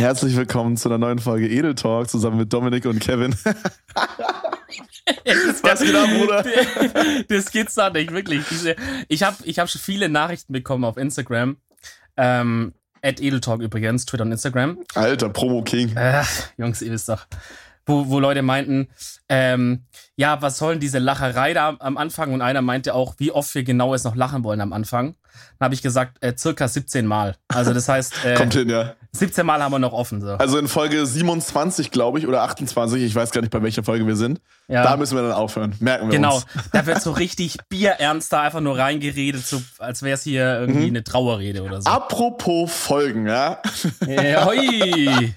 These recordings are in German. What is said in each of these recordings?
Herzlich willkommen zu einer neuen Folge Edel Talk zusammen mit Dominik und Kevin. Was geht ab, Bruder? Das geht's da nicht, wirklich. Diese, ich habe ich hab schon viele Nachrichten bekommen auf Instagram. Ähm, at Edeltalk übrigens, Twitter und Instagram. Alter, Promo King. Äh, Jungs, ihr wisst doch. Wo, wo Leute meinten, ähm, ja, was sollen diese Lacherei da am Anfang? Und einer meinte auch, wie oft wir genau jetzt noch lachen wollen am Anfang. Dann habe ich gesagt, äh, circa 17 Mal. Also das heißt, äh, Kommt hin, ja. 17 Mal haben wir noch offen. So. Also in Folge 27, glaube ich, oder 28, ich weiß gar nicht, bei welcher Folge wir sind. Ja. Da müssen wir dann aufhören. Merken wir Genau, uns. da wird so richtig bierernst da einfach nur reingeredet, so, als wäre es hier irgendwie Mhm. eine Trauerrede oder so. Apropos Folgen, ja. Ja, hoi.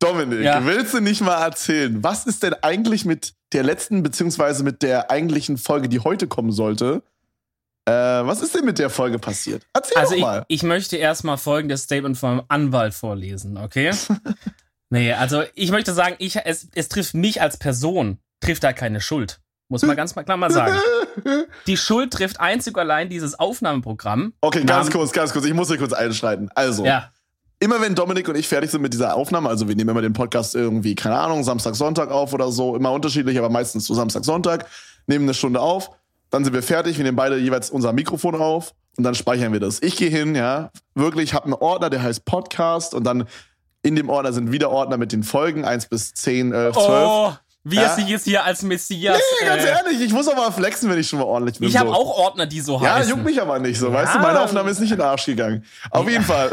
Dominik, Ja. willst du nicht mal erzählen, was ist denn eigentlich mit der letzten, beziehungsweise mit der eigentlichen Folge, die heute kommen sollte? Äh, was ist denn mit der Folge passiert? Erzähl Also doch ich, mal. ich möchte erstmal folgendes Statement vom Anwalt vorlesen, okay? nee, also ich möchte sagen, ich, es, es trifft mich als Person, trifft da keine Schuld. Muss man ganz mal klar mal sagen. Die Schuld trifft einzig und allein dieses Aufnahmeprogramm. Okay, ganz kurz, ganz kurz. Ich muss hier kurz einschreiten. Also, Ja, immer wenn Dominik und ich fertig sind mit dieser Aufnahme, also wir nehmen immer den Podcast irgendwie, keine Ahnung, Samstag, Sonntag auf oder so, immer unterschiedlich, aber meistens so Samstag, Sonntag, nehmen eine Stunde auf, dann sind wir fertig, wir nehmen beide jeweils unser Mikrofon auf und dann speichern wir das. Ich gehe hin, ja, wirklich, habe einen Ordner, der heißt Podcast und dann in dem Ordner sind wieder Ordner mit den Folgen, 1 bis 10, äh, 12. Oh, wie Ja. er sich jetzt hier als Messias. nee, ganz äh, ehrlich, ich muss aber flexen, wenn ich schon mal ordentlich bin. ich habe so. auch Ordner, die so Ja, heißen. juckt mich aber nicht so, weißt du, Ja. meine Aufnahme ist nicht in den Arsch gegangen. Auf jeden Fall.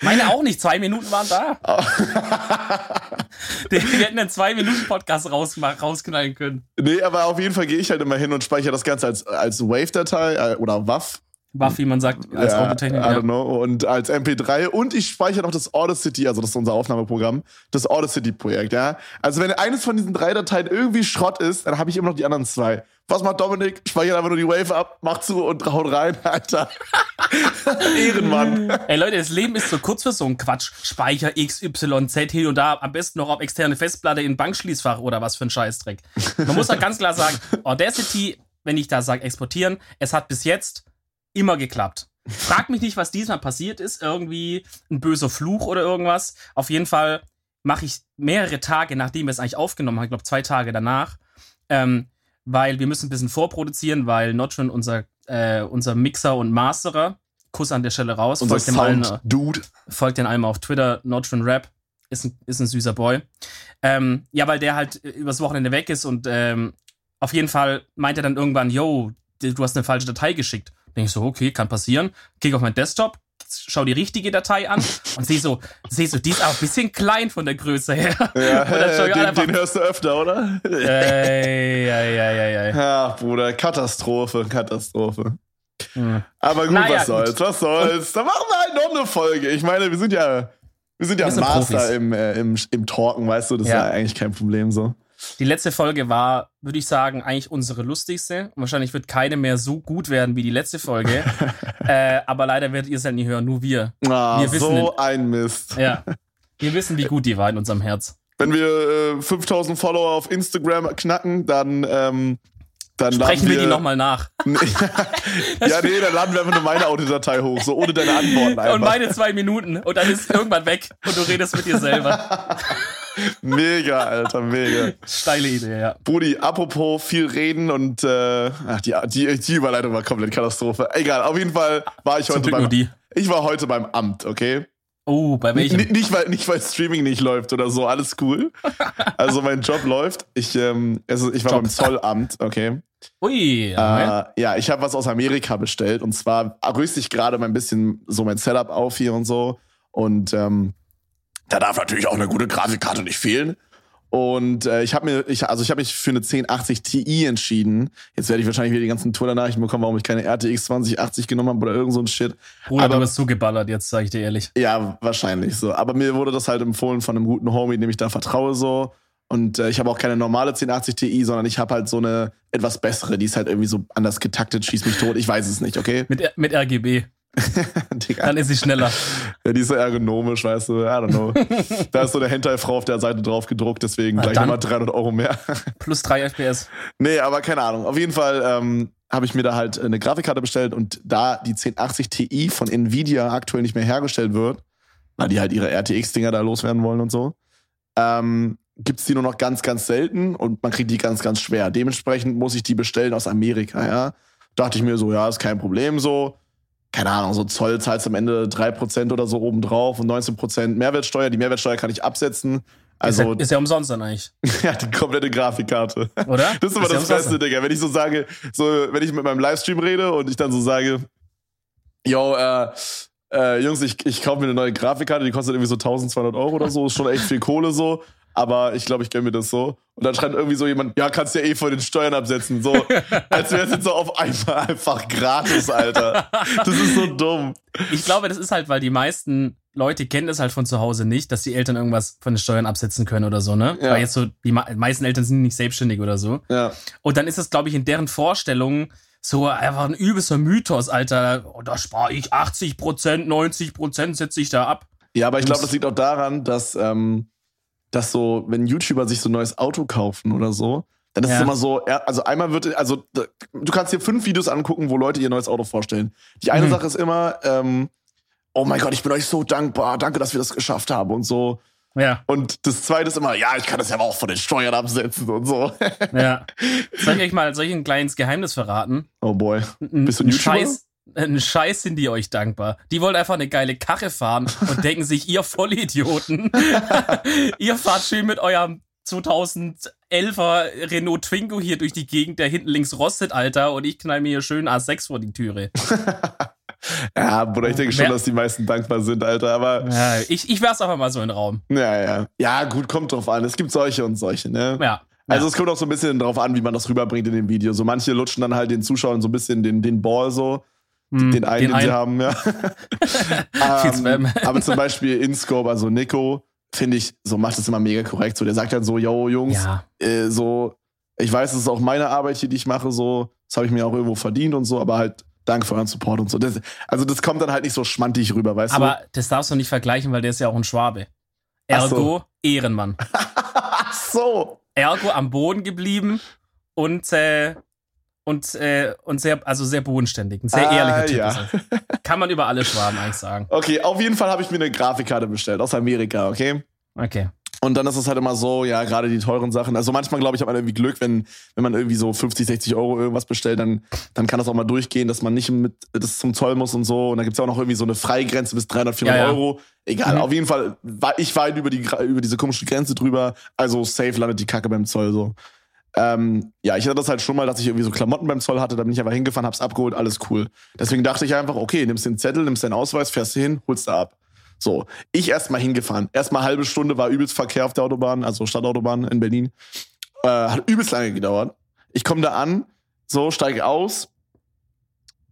Meine auch nicht. Zwei Minuten waren da. Wir hätten einen Zwei-Minuten-Podcast raus, rausknallen können. Nee, aber auf jeden Fall gehe ich halt immer hin und speichere das Ganze als, als Wave-Datei äh, oder WAV. Wie man sagt, als ja, Autotechnik. I don't Ja. know. Und als MP3. Und ich speichere noch das Audacity, also das ist unser Aufnahmeprogramm, das Audacity-Projekt, ja. Also wenn eines von diesen drei Dateien irgendwie Schrott ist, dann habe ich immer noch die anderen zwei. Was macht Dominik? Speichert einfach nur die Wave ab, macht zu und haut rein, Alter. Ehrenmann. Ey Leute, das Leben ist so kurz für so einen Quatsch. Speicher X, Y, Z, hier und da. Am besten noch auf externe Festplatte in Bankschließfach oder was für ein Scheißdreck. Man muss halt ganz klar sagen, Audacity, wenn ich da sage exportieren, es hat bis jetzt immer geklappt. Frag mich nicht, was diesmal passiert ist. Irgendwie ein böser Fluch oder irgendwas. Auf jeden Fall mache ich mehrere Tage, nachdem wir es eigentlich aufgenommen haben, ich glaube zwei Tage danach, ähm, weil wir müssen ein bisschen vorproduzieren, weil Notron, unser, äh, unser Mixer und Masterer, Kuss an der Stelle raus, Unser folgt dem allen, Sound-Dude. folgt den einmal auf Twitter, Notron Rap, ist ein, ist ein süßer Boy. Ähm, ja, weil der halt äh, übers Wochenende weg ist und ähm, auf jeden Fall meint er dann irgendwann, yo, du hast eine falsche Datei geschickt. Denke ich so, okay, kann passieren. Klick auf meinen Desktop, schau die richtige Datei an und sehe so, sehe so, die ist auch ein bisschen klein von der Größe her. Ja, den, einfach- den hörst du öfter, oder? Ey, ey, ey, ey. Ja, Bruder, Katastrophe, Katastrophe. Hm. Aber gut, Naja, was soll's, gut. was soll's. Da machen wir halt noch eine Folge. Ich meine, wir sind ja, wir sind ja Wir sind Master Profis. im, äh, im, im Talken, weißt du, das ist Ja. ja eigentlich kein Problem so. Die letzte Folge war, würde ich sagen, eigentlich unsere lustigste. Und wahrscheinlich wird keine mehr so gut werden wie die letzte Folge. äh, aber leider werdet ihr es halt nicht hören, nur wir. Ah, Wir wissen so ein Mist. Ja. Wir wissen, wie gut die war in unserem Herz. Wenn wir äh, 5000 Follower auf Instagram knacken, dann, ähm, dann Sprechen wir laden die nochmal nach. ja, nee, dann laden wir einfach nur meine Audiodatei hoch, so ohne deine Antworten einfach. Und meine zwei Minuten. Und dann ist irgendwann weg. Und du redest mit dir selber. Mega, Alter, mega. Steile Idee, ja. Brudi, apropos viel reden und äh, ach, die, die, die Überleitung war komplett Katastrophe. Egal, auf jeden Fall war ich heute beim die. Ich war heute beim Amt, okay? Oh, bei N welchem? nicht, weil, nicht, weil Streaming nicht läuft oder so, alles cool. Also mein Job läuft. Ich, ähm, also ich war Job. beim Zollamt, okay? Ui, ja. Äh, ja, ich habe was aus Amerika bestellt und zwar rüste ich gerade mal ein bisschen so mein Setup auf hier und so. Und ähm, da darf natürlich auch eine gute Grafikkarte nicht fehlen. Und äh, ich habe mir, ich, also ich habe mich für eine 1080 Ti entschieden. Jetzt werde ich wahrscheinlich wieder die ganzen Twitter-Nachrichten bekommen, warum ich keine RTX 2080 genommen habe oder irgend so ein Shit. Bruder, aber- du bist zugeballert, jetzt sag ich dir ehrlich. Ja, wahrscheinlich so. Aber mir wurde das halt empfohlen von einem guten Homie, dem ich da vertraue so. Und äh, ich habe auch keine normale 1080 Ti, sondern ich habe halt so eine etwas bessere, die ist halt irgendwie so anders getaktet, schießt mich tot. Ich weiß es nicht, okay? Mit, mit RGB. Dann ist sie schneller. Ja, die ist so ergonomisch, weißt du, I don't know. da ist so eine Hentai-Frau auf der Seite drauf gedruckt, deswegen Na gleich nochmal 300 Euro mehr. Plus 3 FPS. nee, aber keine Ahnung. Auf jeden Fall ähm, habe ich mir da halt eine Grafikkarte bestellt und da die 1080 Ti von Nvidia aktuell nicht mehr hergestellt wird, weil die halt ihre RTX-Dinger da loswerden wollen und so. Ähm, gibt's die nur noch ganz, ganz selten und man kriegt die ganz, ganz schwer. Dementsprechend muss ich die bestellen aus Amerika, ja. Dachte ich mir so, ja, ist kein Problem so. Keine Ahnung, so Zoll zahlst am Ende 3% oder so obendrauf und 19% Mehrwertsteuer. Die Mehrwertsteuer kann ich absetzen. Also, ist, ja, ist ja umsonst dann eigentlich. ja, die komplette Grafikkarte. Oder? Das ist immer Ist ja das Beste, Digga. Wenn ich so sage, so, wenn ich mit meinem Livestream rede und ich dann so sage, yo, äh, äh, Jungs, ich, ich kaufe mir eine neue Grafikkarte, die kostet irgendwie so 1200 Euro oder so, ist schon echt viel Kohle so. Aber ich glaube, ich gönne mir das so. Und dann schreibt irgendwie so jemand, ja, kannst ja eh von den Steuern absetzen. So, als wäre es jetzt so auf einmal einfach gratis, Alter. Das ist so dumm. Ich glaube, das ist halt, weil die meisten Leute kennen das halt von zu Hause nicht, dass die Eltern irgendwas von den Steuern absetzen können oder so, ne? Ja. Weil jetzt so, die me- meisten Eltern sind nicht selbstständig oder so. Ja. Und dann ist es, glaube ich, in deren Vorstellung so einfach ein übelster Mythos, Alter. Oh, da spare ich 80 Prozent, 90 Prozent setze ich da ab. Ja, aber ich glaube, das liegt auch daran, dass, ähm, dass so, wenn YouTuber sich so ein neues Auto kaufen oder so, dann ist es Ja. immer so, also einmal wird, also du kannst dir fünf Videos angucken, wo Leute ihr neues Auto vorstellen. Die eine Mhm. Sache ist immer, ähm, oh mein Gott, ich bin euch so dankbar, danke, dass wir das geschafft haben und so. Ja, Und das zweite ist immer, ja, ich kann das ja auch von den Steuern absetzen und so. ja. Soll ich euch mal soll ich ein kleines Geheimnis verraten? Oh boy. Bist du ein ein YouTuber? Scheiß, ein Scheiß sind die euch dankbar. Die wollen einfach eine geile Karre fahren und denken sich, ihr Vollidioten, ihr fahrt schön mit eurem 2011er Renault Twingo hier durch die Gegend, der hinten links rostet, Alter, und ich knall mir hier schön A6 vor die Türe. Ja, Bruder, ich denke schon, dass die meisten dankbar sind, Alter, aber Ja, ich, ich werf's einfach mal so in den Raum. ja, ja. Ja, gut, kommt drauf an. Es gibt solche und solche, ne? Ja. Also es kommt auch so ein bisschen drauf an, wie man das rüberbringt in dem Video. So manche lutschen dann halt den Zuschauern so ein bisschen den, den Ball so, Hm, den einen, den, sie haben, ja. Spam. ähm, aber zum Beispiel InScope, also Nico, finde ich, so macht das immer mega korrekt. So, der sagt dann so, yo, Jungs, Ja. äh, so, ich weiß, es ist auch meine Arbeit hier, die ich mache, so, das habe ich mir auch irgendwo verdient und so, aber halt danke für euren Support und so. Das, also das kommt dann halt nicht so schmantig rüber, weißt Aber das darfst du nicht vergleichen, weil der ist ja auch ein Schwabe. Ach so. Ergo, Ehrenmann. du? Ach so. Ergo am Boden geblieben und, äh, und, äh, und sehr, also sehr bodenständig. Ein sehr Ah, ehrlicher Typ. ja. Kann man über alle Schwaben eigentlich sagen. Okay, auf jeden Fall habe ich mir eine Grafikkarte bestellt aus Amerika, okay? Okay. Und dann ist es halt immer so, ja, gerade die teuren Sachen. Also manchmal, glaube ich, hat man irgendwie Glück, wenn, wenn man irgendwie so 50, 60 Euro irgendwas bestellt, dann, dann kann das auch mal durchgehen, dass man nicht mit das zum Zoll muss und so. Und dann gibt's ja auch noch irgendwie so eine Freigrenze bis 300, 400 Ja, ja. Euro. Egal, Mhm. auf jeden Fall, war, ich war halt über, die, über diese komische Grenze drüber. Also safe landet die Kacke beim Zoll so. Ähm, ja, ich hatte das halt schon mal, dass ich irgendwie so Klamotten beim Zoll hatte, da bin ich einfach hingefahren, hab's abgeholt, alles cool. Deswegen dachte ich einfach, okay, nimmst den Zettel, nimmst deinen Ausweis, fährst hin, holst du ab. So, ich erstmal hingefahren. Erstmal halbe Stunde war übelst Verkehr auf der Autobahn, also Stadtautobahn in Berlin. Äh, hat übelst lange gedauert. Ich komme da an, so, steige aus.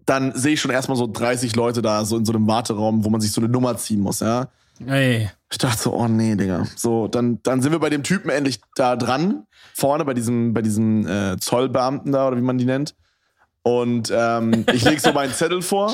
Dann sehe ich schon erstmal so 30 Leute da, so in so einem Warteraum, wo man sich so eine Nummer ziehen muss, ja. Ey. Ich dachte so, oh nee, Digga. So, dann, dann sind wir bei dem Typen endlich da dran, vorne bei diesem, bei diesem äh, Zollbeamten da, oder wie man die nennt. Und ähm, ich lege so meinen Zettel vor,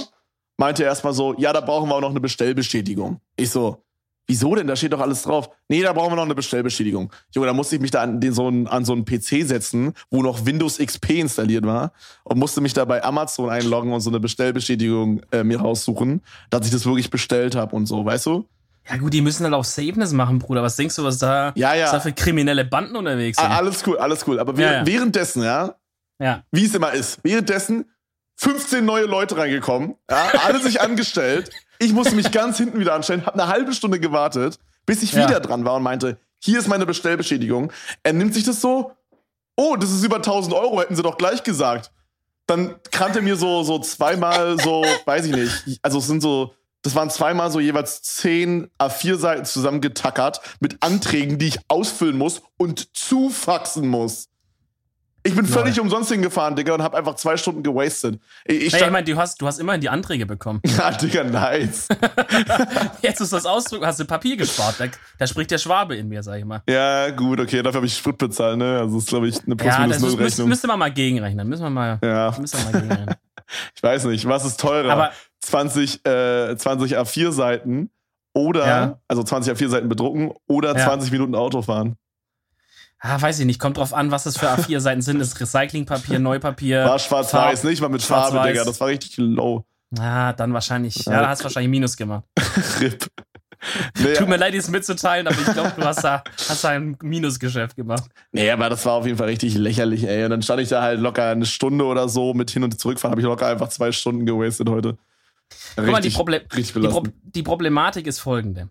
meinte erstmal so, ja, da brauchen wir auch noch eine Bestellbestätigung. Ich so, wieso denn? Da steht doch alles drauf. Nee, da brauchen wir noch eine Bestellbestätigung. Junge, da musste ich mich da an, den, so einen, an so einen PC setzen, wo noch Windows XP installiert war und musste mich da bei Amazon einloggen und so eine Bestellbestätigung äh, mir raussuchen, dass ich das wirklich bestellt habe und so, weißt du? Ja gut, die müssen halt auch Safeness machen, Bruder. Was denkst du, was da, Ja, ja. was da für kriminelle Banden unterwegs sind? Ah, alles cool, alles cool. Aber Ja, während, ja. währenddessen, ja, ja. wie es immer ist, währenddessen 15 neue Leute reingekommen, alle sich angestellt. Ich musste mich ganz hinten wieder anstellen, habe eine halbe Stunde gewartet, bis ich wieder dran war und meinte, hier ist meine Bestellbeschädigung. Er nimmt sich das so, oh, das ist über 1000 Euro, hätten sie doch gleich gesagt. Dann kannte mir so, so zweimal so, weiß ich nicht, also es sind so, das waren zweimal so jeweils 10 A4 Seiten zusammengetackert mit Anträgen, die ich ausfüllen muss und zufaxen muss. Ich bin völlig umsonst hingefahren, Digga, und habe einfach zwei Stunden gewastet. Ich, ich Hey, ich meine, du hast, du hast immerhin die Anträge bekommen. ja, Digga, nice. Jetzt ist das Ausdruck, hast du Papier gespart. Da, da spricht der Schwabe in mir, sag ich mal. Ja, gut, okay, dafür habe ich Sprit bezahlt, ne? Also das ist, glaube ich, eine Ja, das ist, müsste, Plus-Minus-Null-Rechnung. müsste man mal gegenrechnen. Müssen wir mal, Ja, müssen wir mal gegenrechnen. ich weiß nicht, was ist teurer? Aber 20, äh, 20 A4 Seiten oder, Ja. also 20 A4 Seiten bedrucken oder Ja. 20 Minuten Auto fahren. ah, weiß ich nicht, kommt drauf an, was das für A4-Seiten sind. Ist Recyclingpapier, Neupapier. War schwarz-weiß, nicht mal mit Farbe. Digga. Das war richtig low. Ah, dann wahrscheinlich. Ja. Ja, da hast du wahrscheinlich Minus gemacht. RIP. Nee, Tut mir leid, dies mitzuteilen, aber ich glaube, du hast da, hast da ein Minusgeschäft gemacht. Nee, aber das war auf jeden Fall richtig lächerlich, ey. Und dann stand ich da halt locker eine Stunde oder so mit hin und zurückfahren, habe ich locker einfach zwei Stunden gewastet heute. Richtig, Guck mal, die, Proble die, Pro die Problematik ist folgende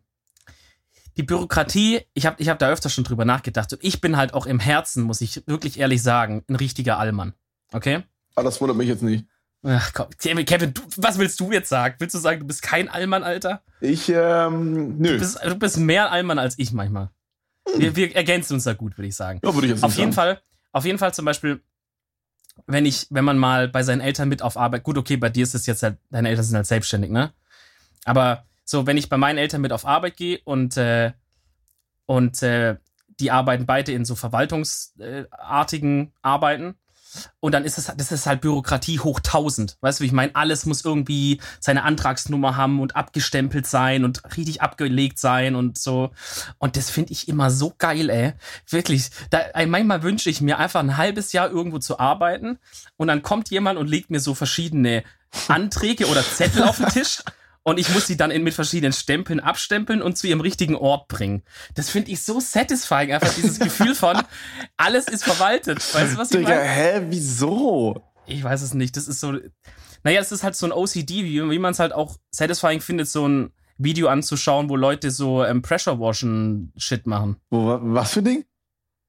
die Bürokratie, ich habe ich hab da öfter schon drüber nachgedacht. Und ich bin halt auch im Herzen, muss ich wirklich ehrlich sagen, ein richtiger Allmann. Okay? Aber ah, das wundert mich jetzt nicht. Ach komm, Kevin, du, was willst du jetzt sagen? Willst du sagen, du bist kein Allmann, Alter? Ich, ähm, nö. Du bist, du bist mehr Allmann als ich manchmal. Hm. Wir, wir, ergänzen uns da gut, würde ich sagen. Ja, würde ich jetzt auf jeden sagen. Fall, auf jeden Fall zum Beispiel, wenn ich, wenn man mal bei seinen Eltern mit auf Arbeit, gut, okay, bei dir ist es jetzt halt, deine Eltern sind halt selbstständig, ne? Aber so, wenn ich bei meinen Eltern mit auf Arbeit gehe und, äh, und äh, die arbeiten beide in so verwaltungsartigen Arbeiten. Und dann ist es, das ist halt Bürokratie hoch tausend. Weißt du, wie ich meine? Alles muss irgendwie seine Antragsnummer haben und abgestempelt sein und richtig abgelegt sein und so. Und das finde ich immer so geil, ey. Wirklich. Da, manchmal wünsche ich mir einfach ein halbes Jahr irgendwo zu arbeiten und dann kommt jemand und legt mir so verschiedene Anträge oder Zettel auf den Tisch und ich muss sie dann in, mit verschiedenen Stempeln abstempeln und zu ihrem richtigen Ort bringen. Das finde ich so satisfying, einfach dieses Gefühl von, alles ist verwaltet. Weißt du, was ich meine? Hä, wieso? Ich weiß es nicht. Das ist so, naja, es ist halt so ein OCD, wie, wie man es halt auch satisfying findet, so ein Video anzuschauen, wo Leute so ähm, Pressure Washen Shit machen. Wo, was für ein Ding?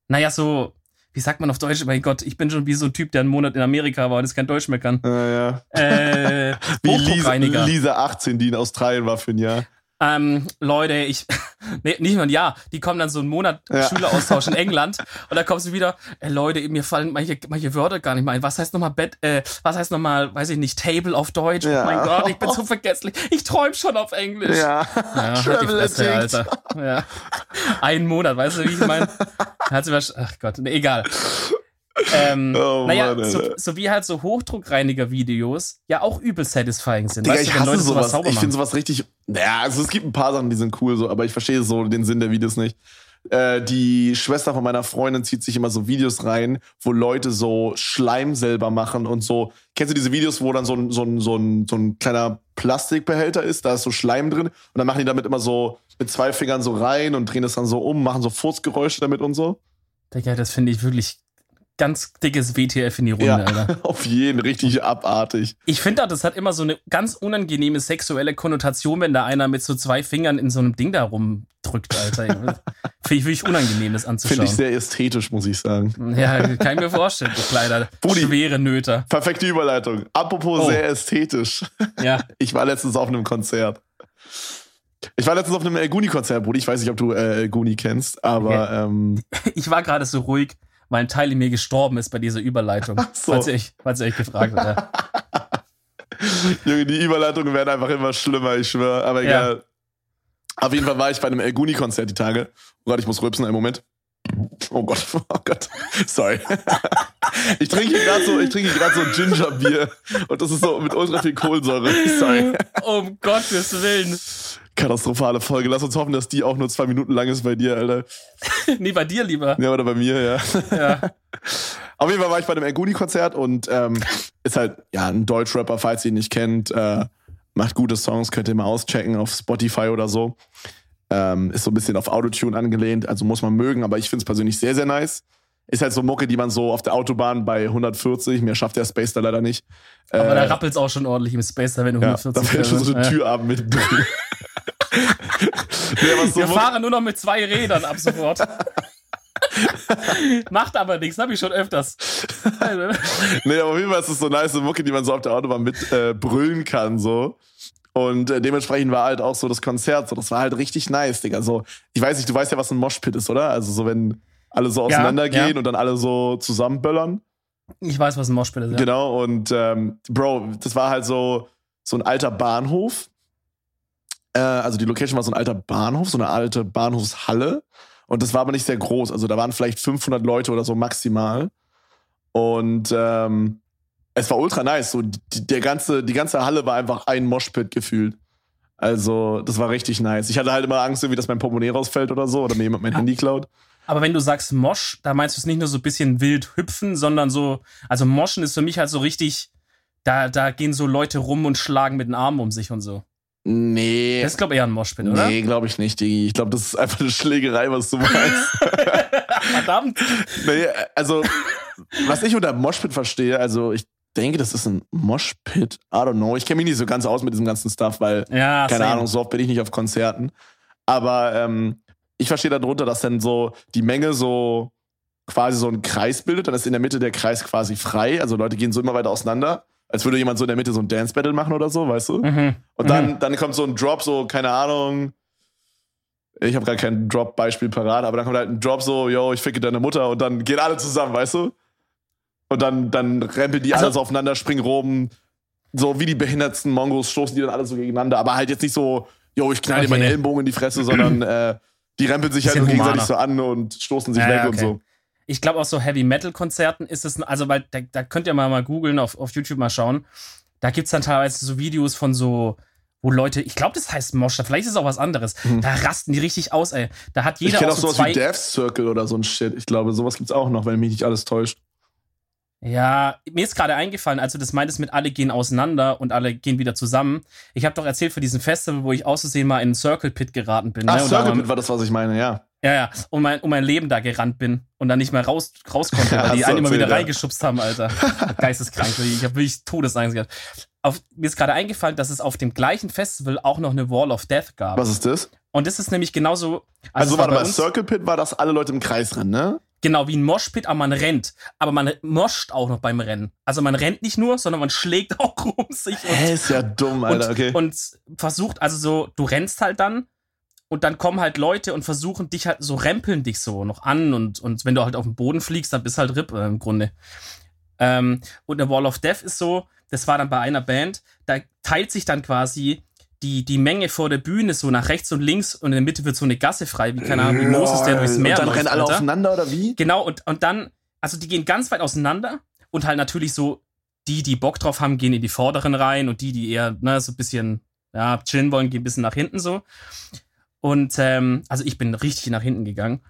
Naja, so wie sagt man auf Deutsch? Mein Gott, ich bin schon wie so ein Typ, der einen Monat in Amerika war und jetzt kein Deutsch mehr kann. Ja, ja. Äh, wie Lisa, Lisa 18, die in Australien war für ein Jahr. Ähm, Leute, ich, nee, nicht mal ein Jahr, die kommen dann so einen Monat ja. Schüleraustausch in England und dann kommst du wieder, ey Leute, mir fallen manche, manche Wörter gar nicht mehr ein. Was heißt nochmal Bett, äh, was heißt nochmal, weiß ich nicht, Table auf Deutsch? Ja. Oh mein Gott, ich bin so vergesslich. Ich träum schon auf Englisch. Ja, ja die Fresse, Alter. Ja. Einen Monat, weißt du, wie ich meine? Ach Gott, nee, egal. Ähm, oh, naja, Mann, so, so, wie halt so Hochdruckreiniger-Videos ja auch übel satisfying sind. Digga, weißt ich du, hasse sowas. sowas ich finde sowas richtig. Naja, also es gibt ein paar Sachen, die sind cool, so, aber ich verstehe so den Sinn der Videos nicht. Äh, die Schwester von meiner Freundin zieht sich immer so Videos rein, wo Leute so Schleim selber machen und so. Kennst du diese Videos, wo dann so ein, so ein, so ein, so ein kleiner Plastikbehälter ist, da ist so Schleim drin und dann machen die damit immer so mit zwei Fingern so rein und drehen das dann so um, machen so Furzgeräusche damit und so. Digga, das finde ich wirklich ganz dickes WTF in die Runde, ja, Alter. Auf jeden, richtig abartig. Ich finde auch, das hat immer so eine ganz unangenehme sexuelle Konnotation, wenn da einer mit so zwei Fingern in so einem Ding da rumdrückt, Alter. finde ich wirklich unangenehm, das anzuschauen. Finde ich sehr ästhetisch, muss ich sagen. Ja, kann ich mir vorstellen, du kleiner, Budi, schwere Nöter. Perfekte Überleitung. Apropos oh. sehr ästhetisch. Ja. Ich war letztens auf einem Konzert. Ich war letztens auf einem El Guni-Konzert, Brudi. Ich weiß nicht, ob du äh, El Guni kennst, aber. Okay. Ähm, ich war gerade so ruhig weil ein Teil in mir gestorben ist bei dieser Überleitung. So. Falls, ihr euch, falls ihr euch gefragt habt. Junge, die Überleitungen werden einfach immer schlimmer, ich schwöre. Aber egal. Ja. Auf jeden Fall war ich bei einem Elguni-Konzert die Tage. Oh Gott, ich muss rülpsen, einen Moment. Oh Gott, oh Gott. Sorry. Ich trinke gerade so, ich trinke gerade so Gingerbier und das ist so mit ultra viel Kohlensäure. Sorry. Um Gottes Willen katastrophale Folge. Lass uns hoffen, dass die auch nur zwei Minuten lang ist bei dir, Alter. nee, bei dir lieber. Ja, oder bei mir, ja. ja. Auf jeden Fall war ich bei dem Elguni-Konzert und ähm, ist halt, ja, ein Deutschrapper, falls ihr ihn nicht kennt. Äh, macht gute Songs, könnt ihr mal auschecken auf Spotify oder so. Ähm, ist so ein bisschen auf Autotune angelehnt, also muss man mögen, aber ich finde es persönlich sehr, sehr nice. Ist halt so Mucke, die man so auf der Autobahn bei 140, mehr schafft der Space da leider nicht. Aber äh, da rappelt's auch schon ordentlich im Space da, wenn du 140 ja, Da fährt schon so eine Türabend mit nee, so Wir fahren nur noch mit zwei Rädern ab sofort. Macht aber nichts, habe ich schon öfters. nee, aber auf jeden Fall ist es so nice, so Mucke, die man so auf der Autobahn mit äh, brüllen kann, so. Und äh, dementsprechend war halt auch so das Konzert, so, das war halt richtig nice, Digga. So, ich weiß nicht, du weißt ja, was ein Moshpit ist, oder? Also so, wenn alle so auseinandergehen ja, ja. und dann alle so zusammenböllern. Ich weiß, was ein Moshpit ist, ja. Genau, und ähm, Bro, das war halt so, so ein alter Bahnhof äh, also die Location war so ein alter Bahnhof, so eine alte Bahnhofshalle. Und das war aber nicht sehr groß. Also da waren vielleicht 500 Leute oder so maximal. Und ähm, es war ultra nice. So die, der ganze, die ganze Halle war einfach ein Moshpit gefühlt. Also das war richtig nice. Ich hatte halt immer Angst, irgendwie, dass mein Portemonnaie rausfällt oder so oder mir jemand mein Handy klaut. Aber wenn du sagst Mosch, da meinst du es nicht nur so ein bisschen wild hüpfen, sondern so, also Moschen ist für mich halt so richtig, da, da gehen so Leute rum und schlagen mit den Armen um sich und so. Nee. Das ist, glaube ich, eher ein Moshpit, oder? Nee, glaube ich nicht, Digi. Ich glaube, das ist einfach eine Schlägerei, was du meinst. Verdammt. nee, also, was ich unter Moshpit verstehe, also ich denke, das ist ein Moshpit. I don't know. Ich kenne mich nicht so ganz aus mit diesem ganzen Stuff, weil, Ja, keine same. Ahnung, so oft bin ich nicht auf Konzerten. Aber ähm, ich verstehe darunter, dass dann so die Menge so quasi so einen Kreis bildet. Dann ist in der Mitte der Kreis quasi frei. Also Leute gehen so immer weiter auseinander. Als würde jemand so in der Mitte so ein Dance-Battle machen oder so, weißt du? Mhm. Und dann, dann kommt so ein Drop, so, keine Ahnung. Ich habe gerade kein Drop-Beispiel parat, aber dann kommt halt ein Drop so, yo, ich ficke deine Mutter und dann gehen alle zusammen, weißt du? Und dann, dann rempeln die Also- alle so aufeinander, springen rum. So wie die behindertsten Mongos stoßen die dann alle so gegeneinander, aber halt jetzt nicht so, yo, ich knall dir Okay. meinen Ellenbogen in die Fresse, sondern äh, die rempeln sich halt nur gegenseitig so an und stoßen sich Ja, weg ja, und okay. so. Ich glaube, auf so Heavy-Metal-Konzerten ist es, also, weil da, da könnt ihr mal, mal googeln, auf, auf YouTube mal schauen. Da gibt's dann teilweise so Videos von so, wo Leute, ich glaube, das heißt Moscher, vielleicht ist es auch was anderes. Da rasten die richtig aus, ey. Da hat Mhm. Ich jeder kenne auch auch so sowas wie Death Circle oder so ein Shit. Ich glaube, sowas gibt's auch noch, wenn mich nicht alles täuscht. Ja, mir ist gerade eingefallen, als du das meintest mit alle gehen auseinander und alle gehen wieder zusammen. Ich habe doch erzählt für diesen Festival, wo ich auszusehen mal in einen Circle Pit geraten bin. Ach, ne? und da Circle Pit war das, was ich meine, ja. Ja, ja, um mein, um mein Leben da gerannt bin und dann nicht mehr raus, raus konnte, Ja, weil die hast du einen immer wieder ja. reingeschubst haben, Alter. Geisteskrank. Ich habe wirklich Todesangst gehabt. Auf, mir ist gerade eingefallen, dass es auf dem gleichen Festival auch noch eine Wall of Death gab. Was ist das? Und das ist nämlich genauso. Also, war warte bei mal, Circle Pit war, dass alle Leute im Kreis rennen, ne? Genau wie ein Moshpit, aber man rennt. Aber man moscht auch noch beim Rennen. Also man rennt nicht nur, sondern man schlägt auch um sich und Hä, ist ja dumm, Alter, und, okay. und versucht, also so, du rennst halt dann und dann kommen halt Leute und versuchen dich halt so, rempeln dich so noch an und, und wenn du halt auf den Boden fliegst, dann bist halt RIP äh, im Grunde. Ähm, und der Wall of Death ist so, das war dann bei einer Band, da teilt sich dann quasi die, die Menge vor der Bühne so nach rechts und links und in der Mitte wird so eine Gasse frei, wie keine Ahnung, wie Moses, der durchs Meer Und dann läuft, rennen alle Alter. aufeinander, oder wie? Genau, und, und dann, also die gehen ganz weit auseinander und halt natürlich so, die, die Bock drauf haben, gehen in die vorderen rein und die, die eher, ne, so ein bisschen, ja, chillen wollen, gehen ein bisschen nach hinten so. Und, ähm, also ich bin richtig nach hinten gegangen.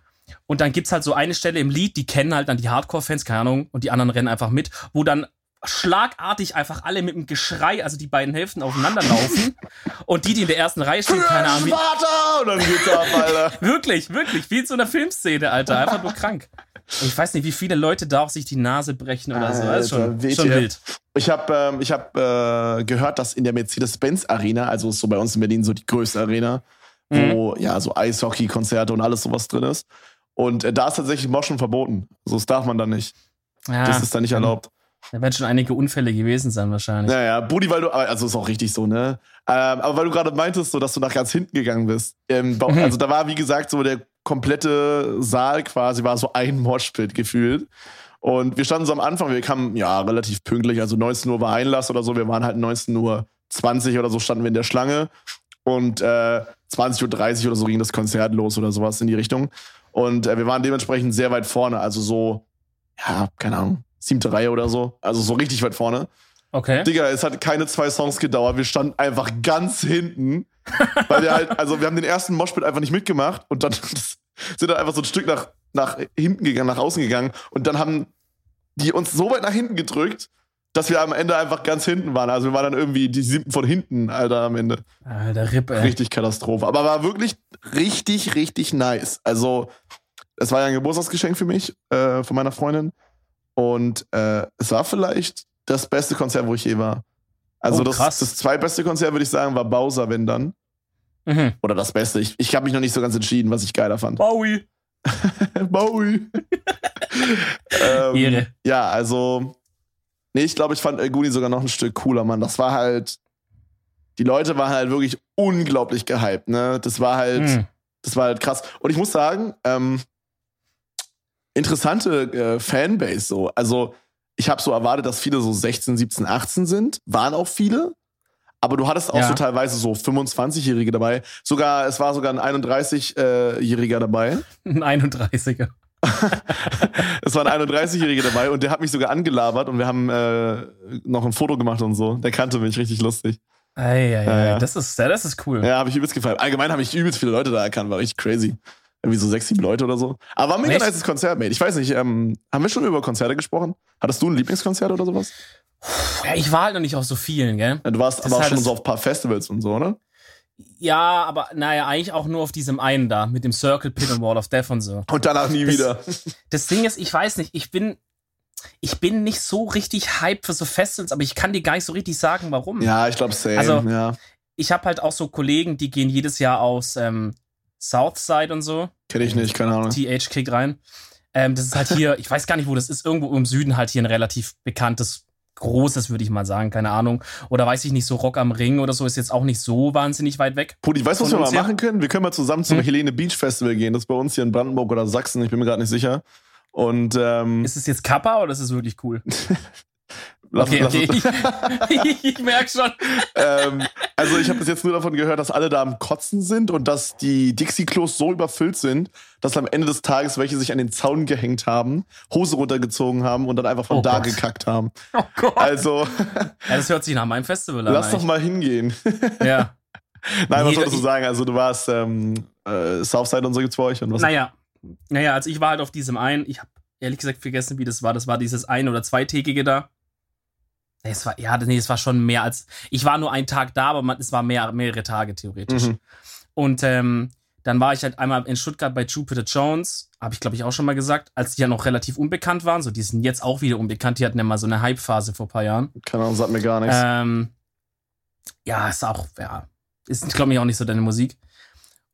Und dann gibt's halt so eine Stelle im Lied, die kennen halt dann die Hardcore-Fans, keine Ahnung, und die anderen rennen einfach mit, wo dann schlagartig einfach alle mit dem Geschrei, also die beiden Hälften aufeinander laufen und die, die in der ersten Reihe stehen, keine Ahnung, Vater! Und dann geht's ab, Alter. Wirklich, wirklich, wie in so einer Filmszene, Alter. Einfach nur krank. Und ich weiß nicht, wie viele Leute da auch sich die Nase brechen oder so. Das ist schon, schon wild. Ich habe ähm, ich hab, äh, gehört, dass in der Mercedes-Benz-Arena, also ist so bei uns in Berlin so die größte Arena, wo ja so Eishockey-Konzerte und alles sowas drin ist. Und äh, da ist tatsächlich Moschen verboten. So, das darf man dann nicht. Ja, Das ist dann nicht erlaubt. Da werden schon einige Unfälle gewesen sein, wahrscheinlich. Naja, Budi, weil du, also ist auch richtig so, ne? Ähm, aber weil du gerade meintest, so, dass du nach ganz hinten gegangen bist. Ähm, Mhm. Also da war, wie gesagt, so der komplette Saal quasi war so ein Moshpit gefühlt. Und wir standen so am Anfang, wir kamen ja relativ pünktlich, also 19 Uhr war Einlass oder so, wir waren halt 19 Uhr 20 oder so standen wir in der Schlange. Und äh, 20.30 Uhr oder so ging das Konzert los oder sowas in die Richtung. Und äh, wir waren dementsprechend sehr weit vorne, also so, ja, keine Ahnung, siebte Reihe oder so. Also so richtig weit vorne. Okay. Digga, es hat keine zwei Songs gedauert. Wir standen einfach ganz hinten. Weil wir halt, also wir haben den ersten Moshpit einfach nicht mitgemacht und dann sind dann einfach so ein Stück nach, nach hinten gegangen, nach außen gegangen. Und dann haben die uns so weit nach hinten gedrückt, dass wir am Ende einfach ganz hinten waren. Also wir waren dann irgendwie die siebten von hinten, Alter, am Ende. Alter, Ripp, ey. Richtig Katastrophe. Aber war wirklich richtig, richtig nice. Also, es war ja ein Geburtstagsgeschenk für mich, äh, von meiner Freundin. Und äh, es war vielleicht das beste Konzert, wo ich je war. Also Oh, das, das zweitbeste Konzert, würde ich sagen, war Bowser, wenn dann. Mhm. Oder das Beste. Ich, ich habe mich noch nicht so ganz entschieden, was ich geiler fand. Bowie. Bowie. ähm, Ehre. Ja, also. Nee, ich glaube, ich fand El Guni sogar noch ein Stück cooler, Mann. Das war halt. Die Leute waren halt wirklich unglaublich gehypt, ne? Das war halt. Mhm. Das war halt krass. Und ich muss sagen, ähm, interessante äh, Fanbase so. Also, ich habe so erwartet, dass viele so 16, 17, 18 sind. Waren auch viele. Aber du hattest auch Ja. so teilweise so 25-Jährige dabei. Sogar, es war sogar ein 31-Jähriger dabei. Ein 31er. Es war ein 31-Jähriger dabei und der hat mich sogar angelabert und wir haben äh, noch ein Foto gemacht und so. Der kannte mich richtig lustig. Ey, ey, Ja, ey. ja. Das ist, ja, das ist cool. Ja, habe ich übelst gefallen. Allgemein habe ich übelst viele Leute da erkannt, war richtig crazy. Irgendwie so sechs, sieben Leute oder so. Aber war ein mega nices Konzert, mate. Ich weiß nicht, ähm, haben wir schon über Konzerte gesprochen? Hattest du ein Lieblingskonzert oder sowas? Ja, ich war halt noch nicht auf so vielen, gell? Ja, du warst Das aber auch halt schon das- so auf ein paar Festivals und so, oder? Ja, aber naja, eigentlich auch nur auf diesem einen da, mit dem Circle Pit und Wall of Death und so. Und danach nie Das- wieder. Das Ding ist, ich weiß nicht, ich bin, ich bin nicht so richtig hyped für so Festivals, aber ich kann dir gar nicht so richtig sagen, warum. Ja, ich glaube, same. Also- ja. Ich habe halt auch so Kollegen, die gehen jedes Jahr aus ähm, Southside und so. Kenne ich nicht, keine Ahnung. TH Kick rein. Ähm, das ist halt hier, ich weiß gar nicht, wo das ist, irgendwo im Süden halt hier ein relativ bekanntes, großes, würde ich mal sagen, keine Ahnung. Oder weiß ich nicht, so Rock am Ring oder so ist jetzt auch nicht so wahnsinnig weit weg. Pudi, weißt du, was wir mal her? machen können? Wir können mal zusammen zum Hm? Helene Beach Festival gehen. Das ist bei uns hier in Brandenburg oder Sachsen, ich bin mir gerade nicht sicher. Und ähm, Ist es jetzt Kappa oder ist es wirklich cool? lass- Okay, lass- okay. Ich, ich merke schon. ähm, also ich habe bis jetzt nur davon gehört, dass alle da am Kotzen sind und dass die Dixie-Klos so überfüllt sind, dass am Ende des Tages welche sich an den Zaun gehängt haben, Hose runtergezogen haben und dann einfach von Oh da Gott. gekackt haben. Oh Gott. Also Ja, das hört sich nach meinem Festival an. lass doch eigentlich. mal hingehen. Ja. Nein, was Nee, wolltest du sagen? Also du warst ähm, äh, Southside und so gibt's bei euch und was? Naja. Naja, also ich war halt auf diesem einen, ich habe ehrlich gesagt vergessen, wie das war. Das war dieses ein- oder zweitägige da. Es war, ja, nee, es war schon mehr als. Ich war nur einen Tag da, aber man, es war mehr, mehrere Tage theoretisch. Mhm. Und ähm, dann war ich halt einmal in Stuttgart bei Jupiter Jones, habe ich glaube ich auch schon mal gesagt, als die ja noch relativ unbekannt waren. So, die sind jetzt auch wieder unbekannt. Die hatten ja mal so eine Hype-Phase vor ein paar Jahren. Keine Ahnung, sagt mir gar nichts. Ähm, ja, ist auch, ja, ist, glaube ich, auch nicht so deine Musik.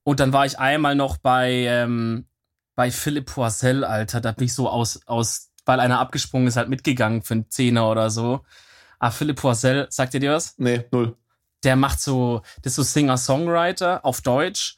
Und dann war ich einmal noch bei, ähm, bei Philipp Poisel, Alter. Da bin ich so aus, aus, weil einer abgesprungen ist, halt mitgegangen für einen Zehner oder so. Ah, Philipp Poisel, sagt ihr dir was? nee, null. Der macht so, das ist so Singer-Songwriter auf Deutsch.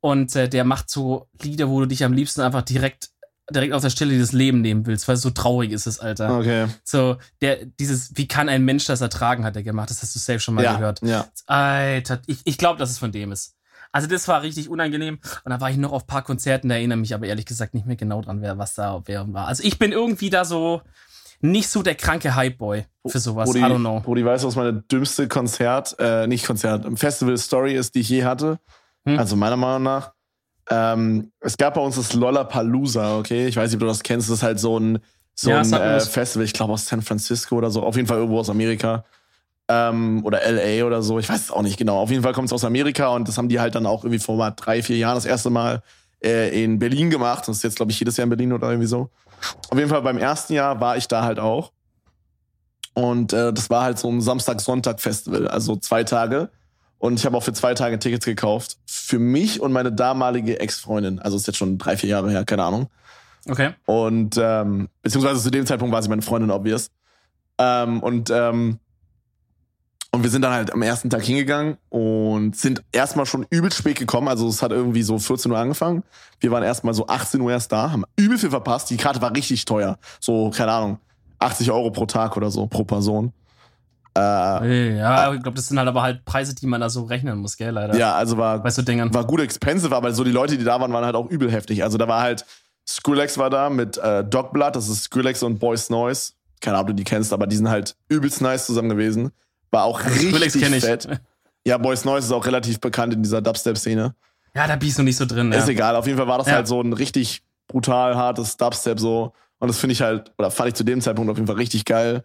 Und äh, der macht so Lieder, wo du dich am liebsten einfach direkt, direkt aus der Stelle das Leben nehmen willst, weil so traurig ist es, Alter. Okay. So, der, dieses, wie kann ein Mensch das ertragen, hat er gemacht. Das hast du safe schon mal ja, gehört. ja. Alter, ich, ich glaube, dass es von dem ist. Also das war richtig unangenehm. Und dann war ich noch auf ein paar Konzerten, da erinnere mich aber ehrlich gesagt nicht mehr genau dran, wer was da wer war. Also ich bin irgendwie da so nicht so der kranke Hype-Boy für sowas. Brudi, I don't know. Weißt du, was meine dümmste Konzert, äh, nicht Konzert, Festival-Story ist, die ich je hatte? Hm. Also meiner Meinung nach. Ähm, es gab bei uns das Lollapalooza, okay? Ich weiß nicht, ob du das kennst. Das ist halt so ein, so Ja, ein äh. Festival, ich glaube aus San Francisco oder so. Auf jeden Fall irgendwo aus Amerika. Ähm, oder LA oder so. Ich weiß es auch nicht genau. Auf jeden Fall kommt es aus Amerika und das haben die halt dann auch irgendwie vor mal drei, vier Jahren das erste Mal äh, in Berlin gemacht. Das ist jetzt, glaube ich, jedes Jahr in Berlin oder irgendwie so. Auf jeden Fall beim ersten Jahr war ich da halt auch. Und äh, das war halt so ein Samstag-Sonntag-Festival, also zwei Tage. Und ich habe auch für zwei Tage Tickets gekauft. Für mich und meine damalige Ex-Freundin. Also ist jetzt schon drei, vier Jahre her, keine Ahnung. Okay. Und ähm, beziehungsweise zu dem Zeitpunkt war sie meine Freundin, obvious. Ähm, und ähm, und wir sind dann halt am ersten Tag hingegangen und sind erstmal schon übel spät gekommen. Also es hat irgendwie so 14 Uhr angefangen. Wir waren erstmal so 18 Uhr erst da, haben übel viel verpasst. Die Karte war richtig teuer. So, keine Ahnung, 80 Euro pro Tag oder so, pro Person. Äh, Ja, ich glaube, das sind halt aber halt Preise, die man da so rechnen muss, gell, leider. ja, also war, Bei so Dingern. war gut expensive, aber so die Leute, die da waren, waren halt auch übel heftig. Also da war halt, Skrillex war da mit äh, Dogblood, das ist Skrillex und Boys Noise. Keine Ahnung, ob du die kennst, aber die sind halt übelst nice zusammen gewesen. War auch Skrillex richtig fett. Ja, Boys Noise ist auch relativ bekannt in dieser Dubstep-Szene. Ja, da bist du nicht so drin. Ist Ja. egal, auf jeden Fall war das Ja. halt so ein richtig brutal hartes Dubstep so. Und das finde ich halt, oder fand ich zu dem Zeitpunkt auf jeden Fall richtig geil.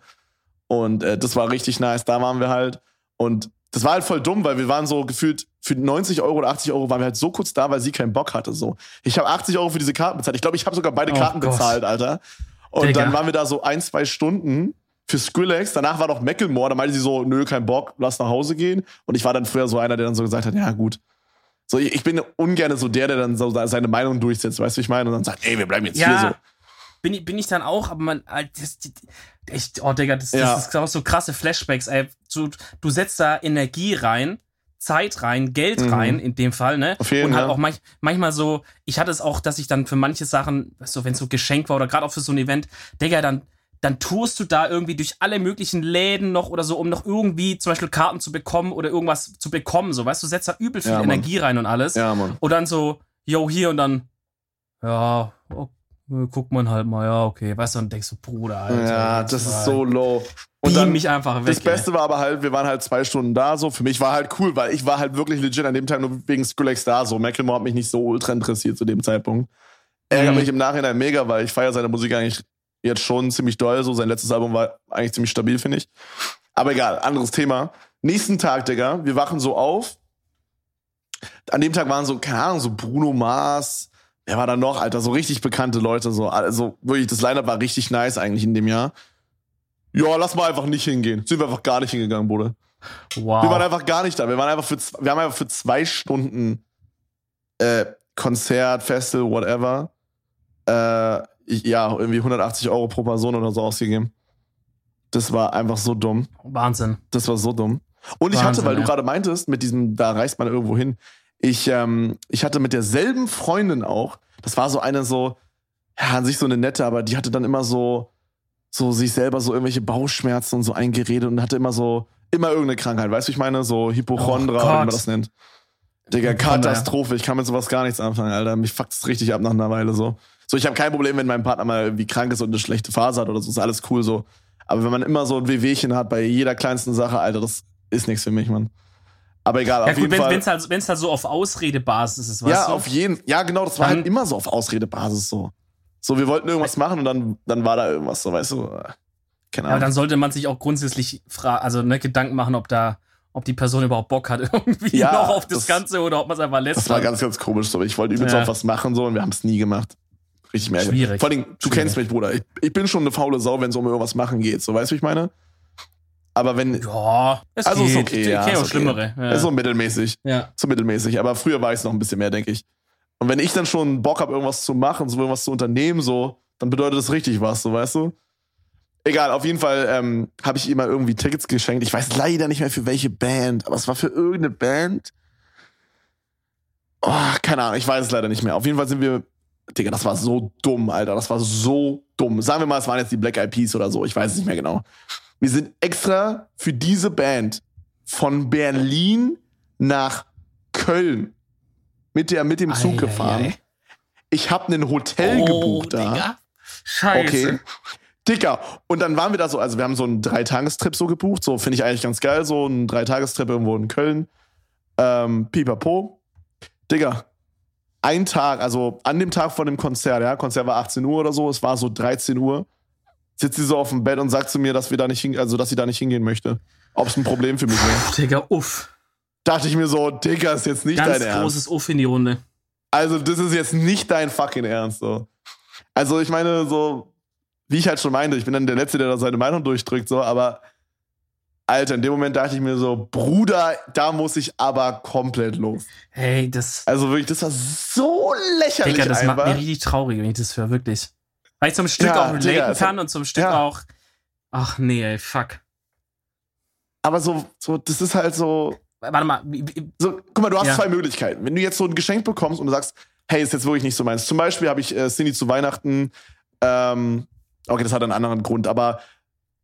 Und äh, das war richtig nice, da waren wir halt. Und das war halt voll dumm, weil wir waren so gefühlt für 90 Euro oder 80 Euro waren wir halt so kurz da, weil sie keinen Bock hatte. So, ich habe 80 Euro für diese Karten bezahlt. Ich glaube, ich habe sogar beide Oh Karten Gott. bezahlt, Alter. Und Digga. dann waren wir da so ein, zwei Stunden für Skrillex. Danach war noch Macklemore. Da meinte sie so, nö, kein Bock, lass nach Hause gehen. Und ich war dann früher so einer, der dann so gesagt hat, ja gut. So, ich, bin ungern so der, der dann so seine Meinung durchsetzt, weißt du, wie ich meine? Und dann sagt, ey, wir bleiben jetzt hier so. Ja, bin ich, bin ich dann auch, aber man, Alter, das, echt, oh Digga, das, Ja. das ist auch so krasse Flashbacks, ey. Du, du setzt da Energie rein, Zeit rein, Geld Mhm. rein, in dem Fall, ne? Auf jeden Und halt Fall. auch manch, manchmal so, ich hatte es auch, dass ich dann für manche Sachen, weißt du, wenn es so Geschenk war oder gerade auch für so ein Event, Digga, dann, dann tourst du da irgendwie durch alle möglichen Läden noch oder so, um noch irgendwie zum Beispiel Karten zu bekommen oder irgendwas zu bekommen, so, weißt du, setzt da übel viel Ja. Energie rein und alles. Ja, Mann. Und dann so, yo, hier und dann, ja, oh, guckt man halt mal, ja, okay. Weißt du, dann denkst du, Bruder, Alter. ja, das ist so low. Und dann, mich einfach weg. das Beste war aber halt, wir waren halt zwei Stunden da, so. Für mich war halt cool, weil ich war halt wirklich legit an dem Tag nur wegen Skrillex da, so. Macklemore hat mich nicht so ultra interessiert zu dem Zeitpunkt. Ärgert Mhm. mich im Nachhinein mega, weil ich feiere seine Musik eigentlich jetzt schon ziemlich doll, so. Sein letztes Album war eigentlich ziemlich stabil, finde ich. Aber egal, anderes Thema. Nächsten Tag, Digga, wir wachen so auf an dem Tag waren so, keine Ahnung, so Bruno Mars, wer war da noch, Alter, so richtig bekannte Leute, so, also wirklich, das Line-Up war richtig nice eigentlich in dem Jahr. Ja, lass mal einfach nicht hingehen. Sind wir einfach gar nicht hingegangen, Bruder. Wow. Wir waren einfach gar nicht da. Wir waren einfach für, wir haben einfach für zwei Stunden äh, Konzert, Festival, whatever, äh, ich, ja, irgendwie 180 Euro pro Person oder so ausgegeben. Das war einfach so dumm. Wahnsinn. Das war so dumm. Und ich Wahnsinn, hatte, weil du ja. gerade meintest, mit diesem, da reist man irgendwo hin, ich, ähm, ich hatte mit derselben Freundin auch, das war so eine so, ja, an sich so eine nette, aber die hatte dann immer so, so sich selber so irgendwelche Bauchschmerzen und so eingeredet und hatte immer so, immer irgendeine Krankheit, weißt du, ich meine, so Hypochondra, Oh wie man das nennt. Digga, Katastrophe, ich kann mit sowas gar nichts anfangen, Alter. Mich fuckt es richtig ab nach einer Weile so. So, ich habe kein Problem, wenn mein Partner mal irgendwie krank ist und eine schlechte Phase hat oder so, ist alles cool so. Aber wenn man immer so ein Wehwehchen hat bei jeder kleinsten Sache, Alter, das ist nichts für mich, Mann. Aber egal, Ja auf gut, jeden wenn Fall. es halt, wenn's halt so auf Ausredebasis ist, weißt ja, du? auf jeden Ja, genau, das war Dann- halt immer so auf Ausredebasis so. So, wir wollten irgendwas machen und dann, dann war da irgendwas so, weißt du. Keine Ja, aber Ahnung. dann sollte man sich auch grundsätzlich fra also ne, Gedanken machen, ob da, ob die Person überhaupt Bock hat irgendwie Ja, noch auf das, das- Ganze oder ob man es einfach lässt. Das war ganz, ganz komisch so. Ich wollte übelst Ja. auf was machen so und wir haben es nie gemacht. Richtig merkwürdig. Schwierig. Vor allem, du Schwierig. kennst mich, Bruder. Ich, ich bin schon eine faule Sau, wenn es um irgendwas machen geht. So, weißt du, wie ich meine? Aber wenn. ja, es Also ist geht. okay, Ich ja, ist auch okay. Schlimmere. Ja. Ist so mittelmäßig. ja. So mittelmäßig. Aber früher war ich es noch ein bisschen mehr, denke ich. Und wenn ich dann schon Bock habe, irgendwas zu machen, so irgendwas zu unternehmen, so, dann bedeutet das richtig was, so, weißt du? Egal, auf jeden Fall ähm, habe ich ihr mal irgendwie Tickets geschenkt. Ich weiß leider nicht mehr für welche Band, aber es war für irgendeine Band. Oh, keine Ahnung, ich weiß es leider nicht mehr. Auf jeden Fall sind wir. Digga, das war so dumm, Alter. Das war so dumm. Sagen wir mal, es waren jetzt die Black Eyed Peas oder so. Ich weiß es nicht mehr genau. Wir sind extra für diese Band von Berlin nach Köln mit, der, mit dem Zug Ei, ei, gefahren. Ich habe ein Hotel oh, gebucht da. Digga. Scheiße. Okay. Dicker. Und dann waren wir da so, also wir haben so einen Dreitagestrip so gebucht, so finde ich eigentlich ganz geil, so einen Dreitagestrip irgendwo in Köln. Ähm, pipapo. Digga. Ein Tag, also an dem Tag von dem Konzert, ja, Konzert war 18 Uhr oder so, es war so 13 Uhr, sitzt sie so auf dem Bett und sagt zu mir, dass wir da nicht hin, also dass sie da nicht hingehen möchte. Ob es ein Problem für mich wäre. Digga, uff. Dachte ich mir so, Digga, ist jetzt nicht Ganz dein Ernst. großes Uff in die Runde. Also, das ist jetzt nicht dein fucking Ernst, so. Also, ich meine, so, wie ich halt schon meinte, ich bin dann der Letzte, der da seine Meinung durchdrückt, so, aber, Alter, in dem Moment dachte ich mir so, Bruder, da muss ich aber komplett los. Hey, das. Also wirklich, das war so lächerlich Digga, das macht einfach. mir richtig traurig, wenn ich das höre, wirklich. Weil ich zum Stück Ja, auch relaten es kann und zum Stück ja. auch. Ach nee, ey, fuck. aber so, so, das ist halt so, Warte mal, so, guck mal, du hast Ja. zwei Möglichkeiten. Wenn du jetzt so ein Geschenk bekommst und du sagst, hey, ist jetzt wirklich nicht so meins. Zum Beispiel habe ich äh, Cindy zu Weihnachten, ähm, okay, das hat einen anderen Grund, aber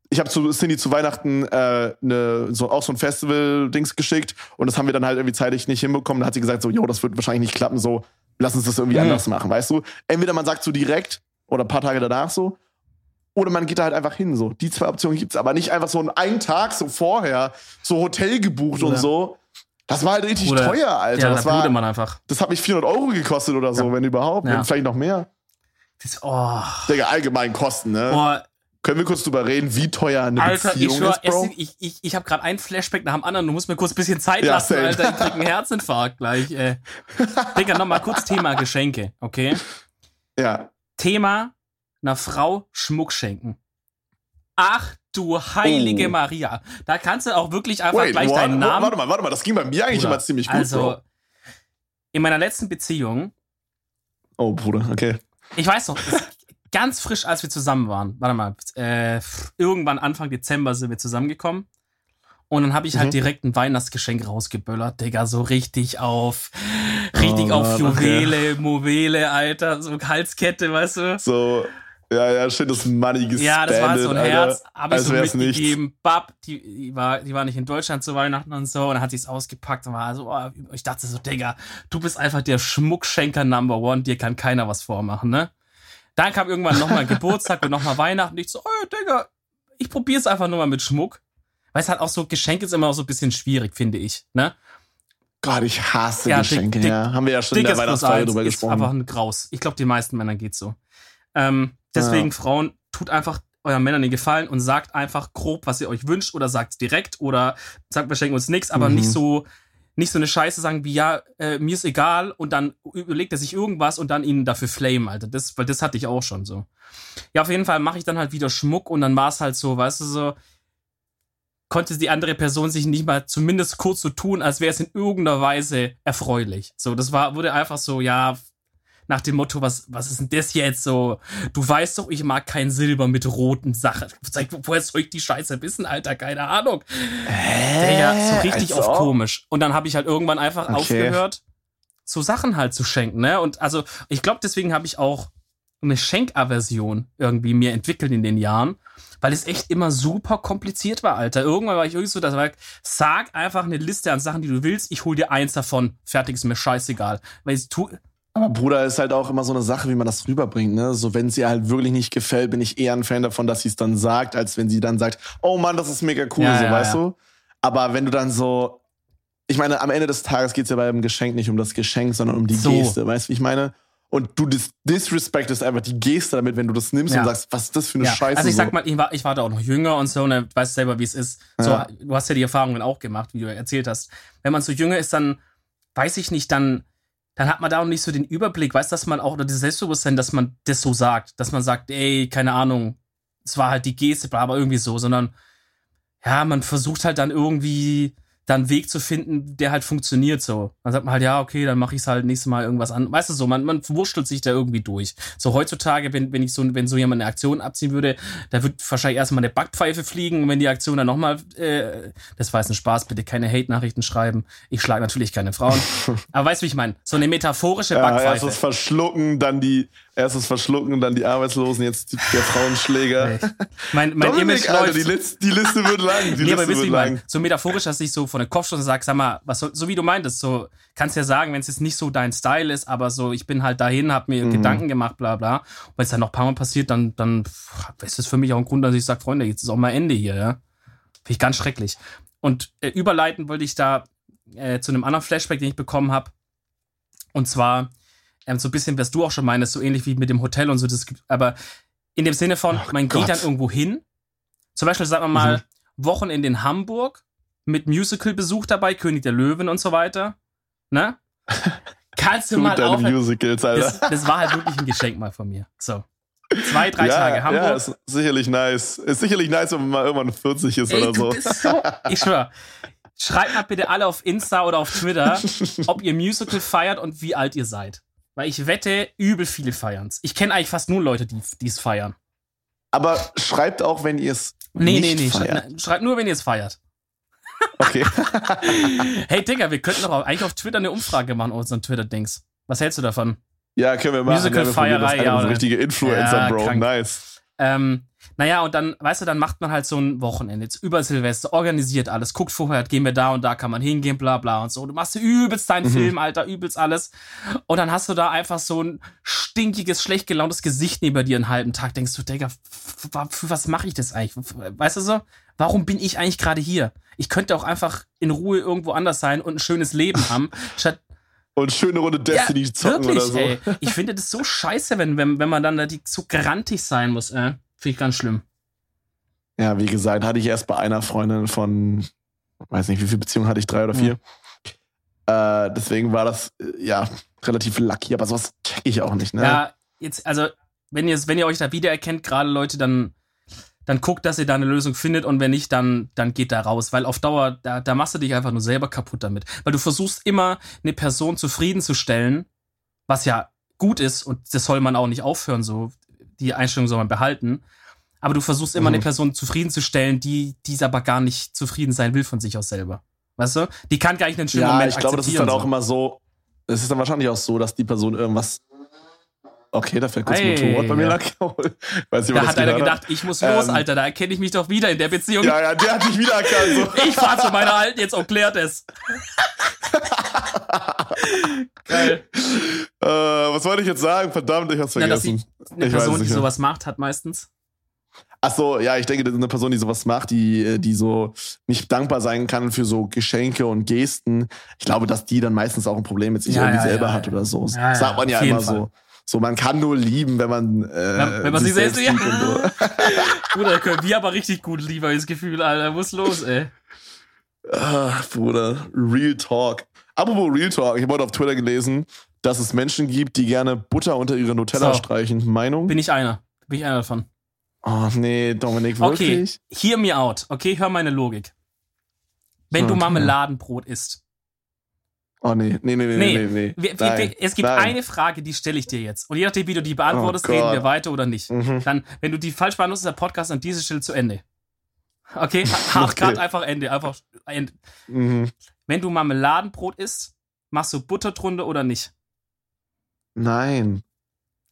ich habe zu Cindy zu Weihnachten äh, ne, so, auch so ein Festival-Dings geschickt und das haben wir dann halt irgendwie zeitlich nicht hinbekommen. Da hat sie gesagt, so, jo, das wird wahrscheinlich nicht klappen, so, lass uns das irgendwie Mhm. anders machen, weißt du? Entweder man sagt so direkt oder ein paar Tage danach so, oder man geht da halt einfach hin, so. Die zwei Optionen gibt's, aber nicht einfach so einen Tag so vorher, so Hotel gebucht und Bruder. so. Das war halt richtig Bruder. teuer, Alter. ja, das, da war, man einfach. das hat mich 400 Euro gekostet oder so, Ja. wenn überhaupt. Ja. Und vielleicht noch mehr. Das, oh, Digga, allgemein Kosten, ne? boah, Können wir kurz drüber reden, wie teuer eine Alter, ich Beziehung schwör, ist, Bro? ich, ich, ich habe gerade einen Flashback nach dem anderen. Du musst mir kurz ein bisschen Zeit Ja, lassen, same. Alter. Ich krieg einen Herzinfarkt gleich. Äh. Digga, nochmal kurz Thema Geschenke, okay? Ja. Thema einer Frau Schmuck schenken. Ach du heilige Oh. Maria. Da kannst du auch wirklich einfach Wait, gleich deinen Namen. Warte mal, warte mal, das ging bei mir eigentlich Bruder, immer ziemlich gut, also, Bro. in meiner letzten Beziehung, Oh, Bruder, okay. ich weiß noch, ganz frisch, als wir zusammen waren, warte mal, äh, irgendwann Anfang Dezember sind wir zusammengekommen. Und dann habe ich halt Mhm. direkt ein Weihnachtsgeschenk rausgeböllert, Digga, so richtig auf, richtig Oh, auf Mann, okay. Juwele, Mowele, Alter, so Halskette, weißt du? So, ja, ja, schönes Money gespendet, Ja, das war so ein Alter. Herz, habe ich so mitgegeben. Bab, die, die, war, die war nicht in Deutschland zu Weihnachten und so. Und dann hat sie es ausgepackt und war so, oh, ich dachte so, Digga, du bist einfach der Schmuckschenker Number One, dir kann keiner was vormachen, ne? Dann kam irgendwann nochmal Geburtstag und nochmal Weihnachten. Und ich so, oh, Digga, ich probiere es einfach nur mal mit Schmuck. Weil es halt auch so, Geschenk ist immer auch so ein bisschen schwierig, finde ich, ne? Gott, ich hasse Ja, Geschenke, dick- ja. Haben wir ja schon in der eins drüber ist gesprochen. einfach ein Graus. Ich glaube, den meisten Männern geht's so. Ähm, deswegen, Frauen, tut einfach euren Männern den Gefallen und sagt einfach grob, was ihr euch wünscht oder sagt direkt oder sagt, wir schenken uns nichts, aber Mhm. nicht so, nicht so eine Scheiße sagen wie, ja, äh, mir ist egal und dann überlegt er sich irgendwas und dann ihn dafür flame, Alter. Das, weil das hatte ich auch schon so. Ja, auf jeden Fall mache ich dann halt wieder Schmuck und dann war es halt so, weißt du, so, konnte die andere Person sich nicht mal zumindest kurz so tun, als wäre es in irgendeiner Weise erfreulich. So, das war, wurde einfach so, ja, nach dem Motto, was, was ist denn das jetzt so? Du weißt doch, ich mag kein Silber mit roten Sachen. Woher soll ich die Scheiße wissen, Alter? Keine Ahnung. Äh, ja, so richtig also? auf komisch. Und dann habe ich halt irgendwann einfach okay. aufgehört, so Sachen halt zu schenken, ne? Und also, ich glaube, deswegen habe ich auch eine Schenkaversion irgendwie mir entwickelt in den Jahren, weil es echt immer super kompliziert war, Alter. Irgendwann war ich irgendwie so, dass ich sag einfach eine Liste an Sachen, die du willst, ich hol dir eins davon, fertig ist mir scheißegal. Weil ich tu, aber Bruder ist halt auch immer so eine Sache, wie man das rüberbringt, ne? So, wenn sie halt wirklich nicht gefällt, bin ich eher ein Fan davon, dass sie es dann sagt, als wenn sie dann sagt, oh Mann, das ist mega cool, ja, so, ja, weißt ja. du? Aber wenn du dann so, ich meine, am Ende des Tages geht es ja beim Geschenk nicht um das Geschenk, sondern um die so. Geste, weißt du, wie ich meine? Und du dis disrespektest einfach die Geste damit, wenn du das nimmst und sagst, was ist das für eine Scheiße? Also ich sag mal, ich war, ich war da auch noch jünger und so, und ne, weißt selber, wie es ist. So, du hast ja die Erfahrungen auch gemacht, wie du erzählt hast. Wenn man so jünger ist, dann weiß ich nicht, dann dann hat man da auch nicht so den Überblick, weißt dass man auch, oder das Selbstbewusstsein, dass man das so sagt, dass man sagt, ey, keine Ahnung, es war halt die Geste, aber irgendwie so, sondern ja, man versucht halt dann irgendwie dann einen Weg zu finden, der halt funktioniert so. Dann sagt man halt, ja, okay, dann mache ich es halt nächstes Mal irgendwas an. Weißt du so, man, man wurschtelt sich da irgendwie durch. So heutzutage, wenn, wenn ich so, wenn so jemand eine Aktion abziehen würde, da wird wahrscheinlich erstmal eine Backpfeife fliegen und wenn die Aktion dann nochmal, äh, das war jetzt ein Spaß, bitte keine Hate-Nachrichten schreiben. Ich schlage natürlich keine Frauen. Aber weißt du, wie ich meine? So eine metaphorische Backpfeife. Ja, erst das Verschlucken, dann die, erst das Verschlucken, dann die Arbeitslosen, jetzt der Frauenschläger. mein mein Dominik, Image Alter, die, Liste, die Liste wird lang. Die nee, Liste wird lang. So metaphorisch, dass ich so von der Kopfstunde sage, sag mal, was so, so wie du meintest, so kannst ja sagen, wenn es jetzt nicht so dein Style ist, aber so, ich bin halt dahin, hab mir mhm. Gedanken gemacht, bla bla. Und wenn es dann noch ein paar Mal passiert, dann, dann ist das für mich auch ein Grund, dass ich sage, Freunde, jetzt ist auch mal Ende hier, ja. Finde ich ganz schrecklich. Und äh, überleiten wollte ich da äh, zu einem anderen Flashback, den ich bekommen habe. Und zwar ähm, so ein bisschen, was du auch schon meinst, so ähnlich wie mit dem Hotel und so. Das gibt, aber in dem Sinne von, oh man Gott. geht dann irgendwo hin. Zum Beispiel, sagen wir mal, mhm. Wochenende in Hamburg mit Musical-Besuch dabei, König der Löwen und so weiter. Ne? Kannst du, mal auf. Musicals, Alter. Das, das, war halt wirklich ein Geschenk mal von mir. So. Zwei, drei ja, Tage Hamburg. Ja, ist sicherlich nice. Ist sicherlich nice, wenn man mal irgendwann 40 ist Ey, oder so. so. Ich schwör. Schreibt mal bitte alle auf Insta oder auf Twitter, ob ihr Musical feiert und wie alt ihr seid. Weil ich wette, übel viele feiern's. Ich kenne eigentlich fast nur Leute, die es feiern. Aber schreibt auch, wenn ihr es nee, nicht nee, nee, feiert. Schreibt, schreibt nur, wenn ihr es feiert. Okay. hey Digga, wir könnten doch eigentlich auf Twitter eine Umfrage machen, unseren Twitter-Dings. Was hältst du davon? Ja, können wir machen. Musical-Feierei, ja. Oder? richtige Influencer, ja, Bro. Krank. Nice. Ähm, naja, und dann, weißt du, dann macht man halt so ein Wochenende, jetzt über Silvester, organisiert alles, guckt vorher, gehen wir da und da kann man hingehen, bla bla und so. Du machst übelst deinen mhm. Film, Alter, übelst alles. Und dann hast du da einfach so ein stinkiges, schlecht gelauntes Gesicht neben dir einen halben Tag. Denkst du, Digga, für was mache ich das eigentlich? Weißt du so? Warum bin ich eigentlich gerade hier? Ich könnte auch einfach in Ruhe irgendwo anders sein und ein schönes Leben haben, statt und schöne Runde Destiny ja, zocken wirklich, oder so. Ey. Ich finde das so scheiße, wenn, wenn, wenn man dann da so grantig sein muss. Äh. Finde ich ganz schlimm. Ja, wie gesagt, hatte ich erst bei einer Freundin von, weiß nicht, wie viele Beziehungen hatte ich, drei oder vier. Mhm. Äh, deswegen war das, äh, ja, relativ lucky, aber sowas check ich auch nicht, ne? Ja, jetzt, also, wenn ihr, wenn ihr euch da wiedererkennt, gerade Leute, dann, dann guckt, dass ihr da eine Lösung findet und wenn nicht, dann, dann geht da raus, weil auf Dauer, da, da machst du dich einfach nur selber kaputt damit. Weil du versuchst immer, eine Person zufriedenzustellen, was ja gut ist und das soll man auch nicht aufhören, so die Einstellung soll man behalten. Aber du versuchst immer mhm. eine Person zufriedenzustellen, die dieser aber gar nicht zufrieden sein will von sich aus selber. Weißt du? Die kann gar nicht einen schönen ja, Moment ich glaube, das ist dann auch immer so. Es ist dann wahrscheinlich auch so, dass die Person irgendwas. Okay, da fällt kurz ein Motorrad bei mir lang. Weiß nicht, da hat einer gedacht, ich muss los, ähm, Alter, da erkenne ich mich doch wieder in der Beziehung. Ja, ja, der hat mich wieder erkannt. So. ich fahr zu meiner Alten jetzt und klärt es. Geil. Äh, was wollte ich jetzt sagen? Verdammt, ich hab's vergessen. Na, eine ich Person, die sowas macht, hat meistens. Ach so, ja, ich denke, das ist eine Person, die sowas macht, die, die so nicht dankbar sein kann für so Geschenke und Gesten. Ich glaube, dass die dann meistens auch ein Problem mit sich ja, irgendwie ja, selber ja, hat oder so. Ja, Sagt man ja immer Fall. so. So, man kann nur lieben, wenn man, äh, wenn man sich selbst, selbst liebt. Ja. So. Bruder, können wir aber richtig gut lieben, das Gefühl, Alter. Muss los, ey. Ah, Bruder, Real Talk. Apropos Real Talk, ich habe heute auf Twitter gelesen, dass es Menschen gibt, die gerne Butter unter ihre Nutella So. streichen. Meinung? Bin ich einer. Bin ich einer davon. Oh, nee, Dominik, Okay, wirklich? hear me out. Okay, hör meine Logik. Wenn du Okay. Marmeladenbrot isst. Oh, nee, nee, nee, nee, Nee, nee, nee. Wir, Nein, wir, es gibt nein. eine Frage, die stelle ich dir jetzt. Und je nachdem, wie du die beantwortest, Oh reden wir weiter oder nicht. Mhm. Dann, wenn du die falsch beantwortest, ist der Podcast an dieser Stelle zu Ende. Okay? Hart Okay. grad einfach Ende. Einfach Ende. Mhm. Wenn du Marmeladenbrot isst, machst du Butter drunter oder nicht? Nein.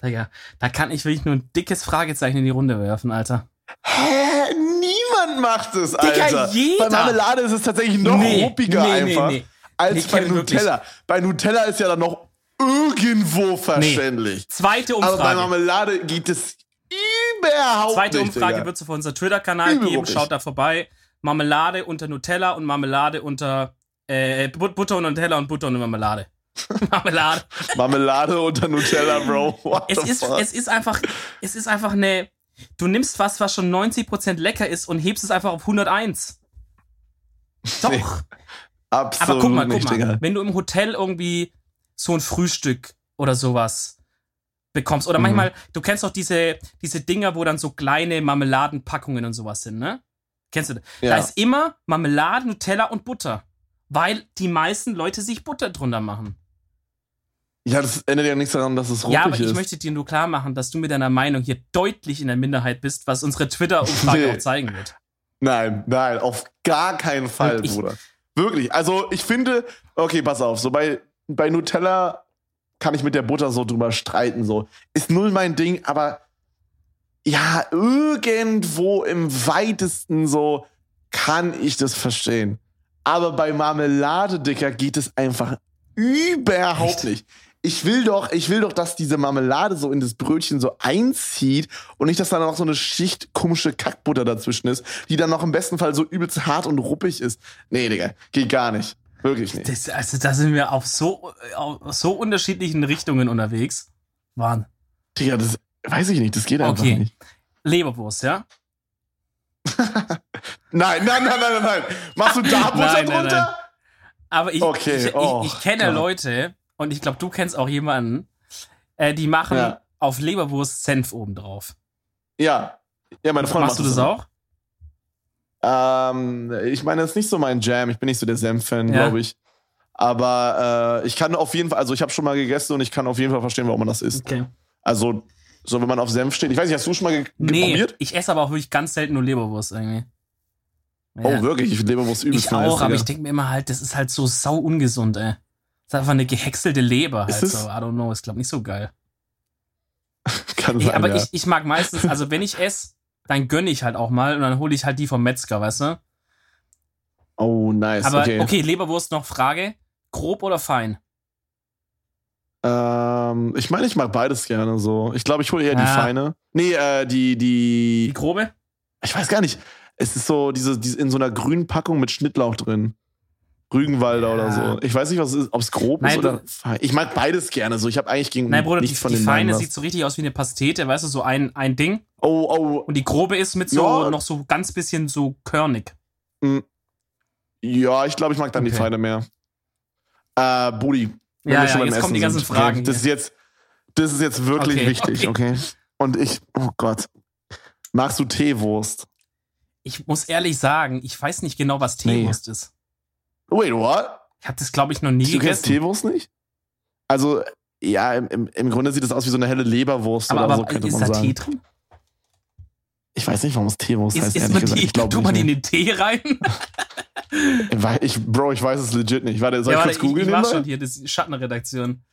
Digga, da kann ich wirklich nur ein dickes Fragezeichen in die Runde werfen, Alter. Hä? Niemand macht es, Alter. jeder. Bei Marmelade ist es tatsächlich noch ruppiger einfach als Nee, bei Kevin, wirklich. Nutella. Bei Nutella ist ja dann noch irgendwo verständlich. Zweite Aber bei Umfrage. Marmelade geht es überhaupt Zweite nicht. Umfrage Digga. wird es auf unser Twitter-Kanal geben. Schaut da vorbei. Marmelade unter Nutella und Marmelade unter äh, But- Butter und Nutella und Butter und Marmelade. Marmelade. Marmelade unter Nutella, Bro. What Es ist, fuck? es ist einfach, es ist einfach eine. Du nimmst was, was schon 90% lecker ist und hebst es einfach auf 101. Doch. Nee, Absolut Aber guck mal, guck mal. Digga. Wenn du im Hotel irgendwie so ein Frühstück oder sowas bekommst, oder Mhm. manchmal, du kennst doch diese, diese Dinger, wo dann so kleine Marmeladenpackungen und sowas sind, ne? Kennst du das? Da Ja. ist immer Marmelade, Nutella und Butter. Weil die meisten Leute sich Butter drunter machen. ja, das ändert ja nichts daran, dass es ruppig ja, aber ich ist. möchte dir nur klar machen, dass du mit deiner Meinung hier deutlich in der Minderheit bist, was unsere Twitter-Umfrage Nee. auch zeigen wird. Nein, nein, auf gar keinen Fall, ich- Bruder. Wirklich. Also, ich finde, okay, pass auf, so bei, bei Nutella kann ich mit der Butter so drüber streiten, so. Ist null mein Ding, aber ja, irgendwo im weitesten so kann ich das verstehen. Aber bei Marmelade, Dicker, geht es einfach überhaupt Echt? nicht. Ich will doch, ich will doch, dass diese Marmelade so in das Brötchen so einzieht und nicht, dass da noch so eine Schicht komische Kackbutter dazwischen ist, die dann noch im besten Fall so übelst hart und ruppig ist. Nee, Digga, geht gar nicht. Wirklich nicht. Das, also, da sind wir auf so, auf so unterschiedlichen Richtungen unterwegs. Wahnsinn. Digga, das weiß ich nicht, das geht einfach Okay. nicht. Leberwurst, ja? Nein, nein, nein, nein, nein, nein. Machst du da Butter Nein, nein, drunter? Aber ich, Okay, ich, oh ich, ich kenne. Leute, und ich glaube, du kennst auch jemanden, äh, die machen Ja. auf Leberwurst Senf oben drauf. Ja. Ja, meine Freundin Machst du das auch? Ähm, ich meine, das ist nicht so mein Jam. Ich bin nicht so der Senf-Fan, Ja. glaube ich. Aber äh, ich kann auf jeden Fall, also ich habe schon mal gegessen und ich kann auf jeden Fall verstehen, warum man das isst. Okay. Also, so wenn man auf Senf steht. Ich weiß nicht, hast du schon mal ge Nee, probiert? ich esse aber auch wirklich ganz selten nur Leberwurst irgendwie. Oh, Ja. wirklich? Ich finde Leberwurst übelst Ich auch, aber ich denke mir immer halt, das ist halt so sau ungesund, ey. Das ist einfach eine gehäckselte Leber halt Ist so. I don't know, ist glaube nicht so geil. Kann sein, aber ja. ich, ich mag meistens, also wenn ich esse, dann gönne ich halt auch mal und dann hole ich halt die vom Metzger, weißt du? oh, nice. Aber okay. okay. Leberwurst noch Frage. Grob oder fein? Ähm, ich meine, ich mag beides gerne so. Ich glaube, ich hole eher die Ja. feine. Nee, äh, die, die. Die grobe? Ich weiß gar nicht. Es ist so, diese, diese in so einer grünen Packung mit Schnittlauch drin. Rügenwalder Ja. oder so. Ich weiß nicht, was es ist, ob es grob Nein, ist oder fein. Ich mag beides gerne so. Ich habe eigentlich gegen Nein, Bruder, die, nichts von die den feine beiden sieht so richtig aus wie eine Pastete, weißt du, so ein, ein Ding. Oh, oh. Und die grobe ist mit so Ja. noch so ganz bisschen so körnig. Ja, ich glaube, ich mag dann die Okay. feine mehr. Äh, Budi. Ja, ja, jetzt kommen die ganzen sind, Fragen Okay, das ist jetzt, das ist jetzt wirklich Okay, wichtig, okay. Und ich, oh Gott. Magst du Teewurst? Ich muss ehrlich sagen, ich weiß nicht genau, was Nee. Teewurst ist. Wait, what? Ich habe das, glaube ich, noch nie Du kennst gegessen. Teewurst nicht? Also, ja, im, im, im Grunde sieht das aus wie so eine helle Leberwurst Aber, oder aber so, könnte ist man da sagen. Tee drin? Ich weiß nicht, warum es Teewurst heißt, ist ehrlich gesagt. die, Ich glaube tut man die in den Tee rein? Ich, Bro, ich weiß es legit nicht. Warte, soll ja, ich warte, kurz ich, googeln? ich war nebenbei? schon hier, das ist Schattenredaktion.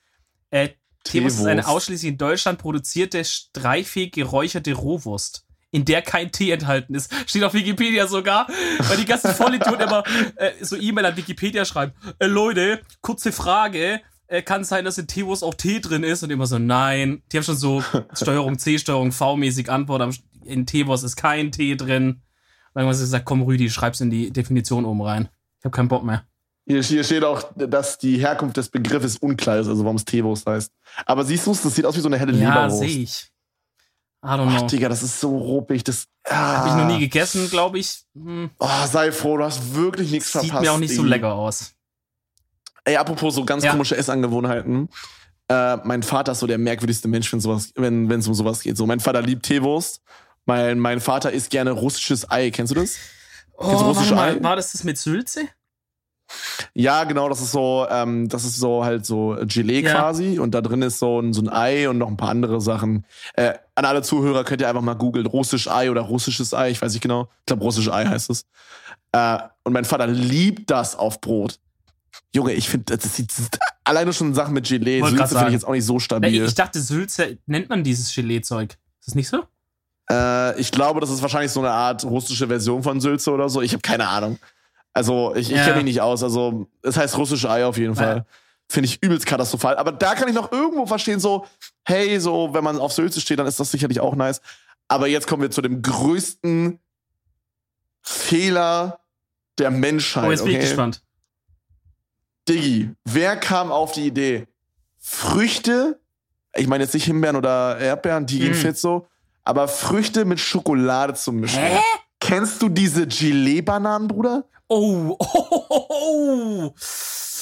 Äh, Teewurst ist eine ausschließlich in Deutschland produzierte, streifig geräucherte Rohwurst, in der kein Tee enthalten ist. Steht auf Wikipedia sogar, weil die ganzen Vollidioten immer äh, so E-Mail an Wikipedia schreiben. Äh, Leute, kurze Frage. Äh, kann sein, dass in Teewurst auch Tee drin ist? Und immer so, nein. Die haben schon so Steuerung C, Steuerung V-mäßig Antwort. aber In Teewurst ist kein Tee drin. Und haben sie gesagt, komm Rüdi, schreib's in die Definition oben rein. Ich habe keinen Bock mehr. Hier, hier steht auch, dass die Herkunft des Begriffes unklar ist, also warum es Teewurst heißt. Aber siehst du es, das sieht aus wie so eine helle Ja, Leberwurst. sehe ich. I don't know. Ach, Digga, das ist so ruppig. Das ah. Habe ich noch nie gegessen, glaube ich. Hm. Oh, sei froh, du hast wirklich nichts Sieht verpasst. mir auch nicht so Diggi. lecker aus. Ey, apropos so ganz Ja. komische Essangewohnheiten. Äh, mein Vater ist so der merkwürdigste Mensch, wenn es um sowas geht. So, mein Vater liebt Teewurst. Mein, mein Vater isst gerne russisches Ei. Kennst du das? Oh, Kennst du warte russische mal, Ei? war das das mit Sülze? Ja, genau, das ist so, ähm, das ist so halt so Gelee Ja. quasi und da drin ist so ein, so ein Ei und noch ein paar andere Sachen. Äh, an alle Zuhörer könnt ihr einfach mal googeln, russisch Ei oder russisches Ei, ich weiß nicht genau. Ich glaube, russisch Ei heißt es. Äh, und mein Vater liebt das auf Brot. Junge, ich finde, das sieht alleine schon Sachen mit Gelee, Sülze finde ich jetzt auch nicht so stabil. ich dachte, Sülze nennt man dieses Gelee-Zeug. Ist das nicht so? Äh, ich glaube, das ist wahrscheinlich so eine Art russische Version von Sülze oder so. Ich habe keine Ahnung. Also, ich, ich Ja. kenne mich nicht aus. Also, es heißt russische Ei auf jeden Ja. Fall. Finde ich übelst katastrophal. Aber da kann ich noch irgendwo verstehen, so, hey, so, wenn man auf Sülze steht, dann ist das sicherlich auch nice. Aber jetzt kommen wir zu dem größten Fehler der Menschheit. Oh, jetzt bin ich gespannt. Diggi, wer kam auf die Idee? Früchte, ich meine jetzt nicht Himbeeren oder Erdbeeren, die gehen Mm. fit so, aber Früchte mit Schokolade zu mischen. Hä? Kennst du diese Gelee-Bananen, Bruder? Oh, oh, oh, oh.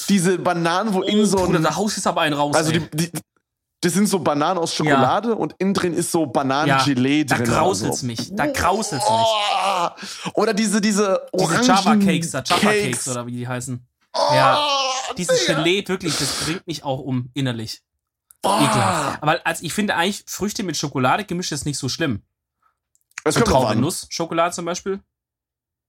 Diese Bananen, wo in oh so Bruder, ein. da haust jetzt aber einen raus. Also, die, die, das sind so Bananen aus Schokolade und innen drin ist so Bananengelee da drin. grauselt's also. mich. Da grauselt's mich. Oh, oder diese, diese Diese orangen Java Cakes, da Java Cakes Cakes. oder wie die heißen. Oh, Ja. Dieses. Gelee, wirklich, das bringt mich auch um innerlich. Oh. Ekelhaft. Aber als ich finde eigentlich, Früchte mit Schokolade gemischt ist nicht so schlimm. Es kommt drauf an. Traubennuss-Schokolade zum Beispiel.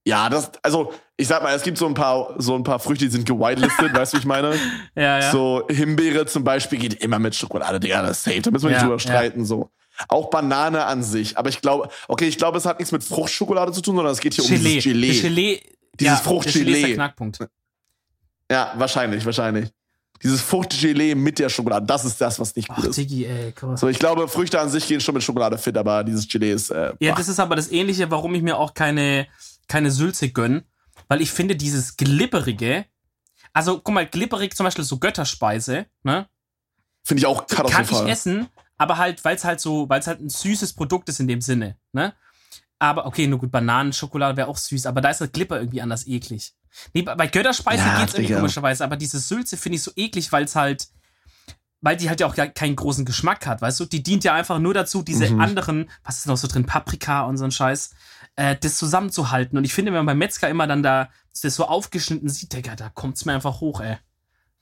Ja, das, also, ich sag mal, es gibt so ein paar, so ein paar Früchte, die sind gewitelistet, weißt du, wie ich meine? Ja, ja. So, Himbeere zum Beispiel geht immer mit Schokolade, Digga, das ist safe, da müssen wir nicht Ja, drüber streiten, so. Auch Banane an sich, aber ich glaube, okay, ich glaube, es hat nichts mit Fruchtschokolade zu tun, sondern es geht hier um Gelee. dieses Gelee. Das Gelee. Dieses ja, Fruchtgelee. Gelee ist der Knackpunkt. Ja, wahrscheinlich, wahrscheinlich. Dieses Fruchtgelee mit der Schokolade, das ist das, was nicht gut Ach, ist. Diggi, ey, krass. So, ich glaube, Früchte an sich gehen schon mit Schokolade fit, aber dieses Gelee ist, äh, Ja, das ist aber das Ähnliche, warum ich mir auch keine, keine Sülze gönn. Weil ich finde, dieses Glibberige, also guck mal, glibberig zum Beispiel so Götterspeise, ne? finde ich auch Kann katastrophal. ich essen, aber halt, weil es halt so, weil es halt ein süßes Produkt ist in dem Sinne, ne? Aber okay, nur gut, Bananenschokolade wäre auch süß, aber da ist das Glipper irgendwie anders eklig. Nee, bei Götterspeise Ja, geht's irgendwie komischerweise, aber diese Sülze finde ich so eklig, weil es halt, weil die halt ja auch keinen großen Geschmack hat, weißt du? Die dient ja einfach nur dazu, diese Mhm. anderen, was ist noch so drin, Paprika und so ein Scheiß, äh, das zusammenzuhalten. Und ich finde, wenn man beim Metzger immer dann da das so aufgeschnitten sieht, Digga, da kommt's mir einfach hoch, ey.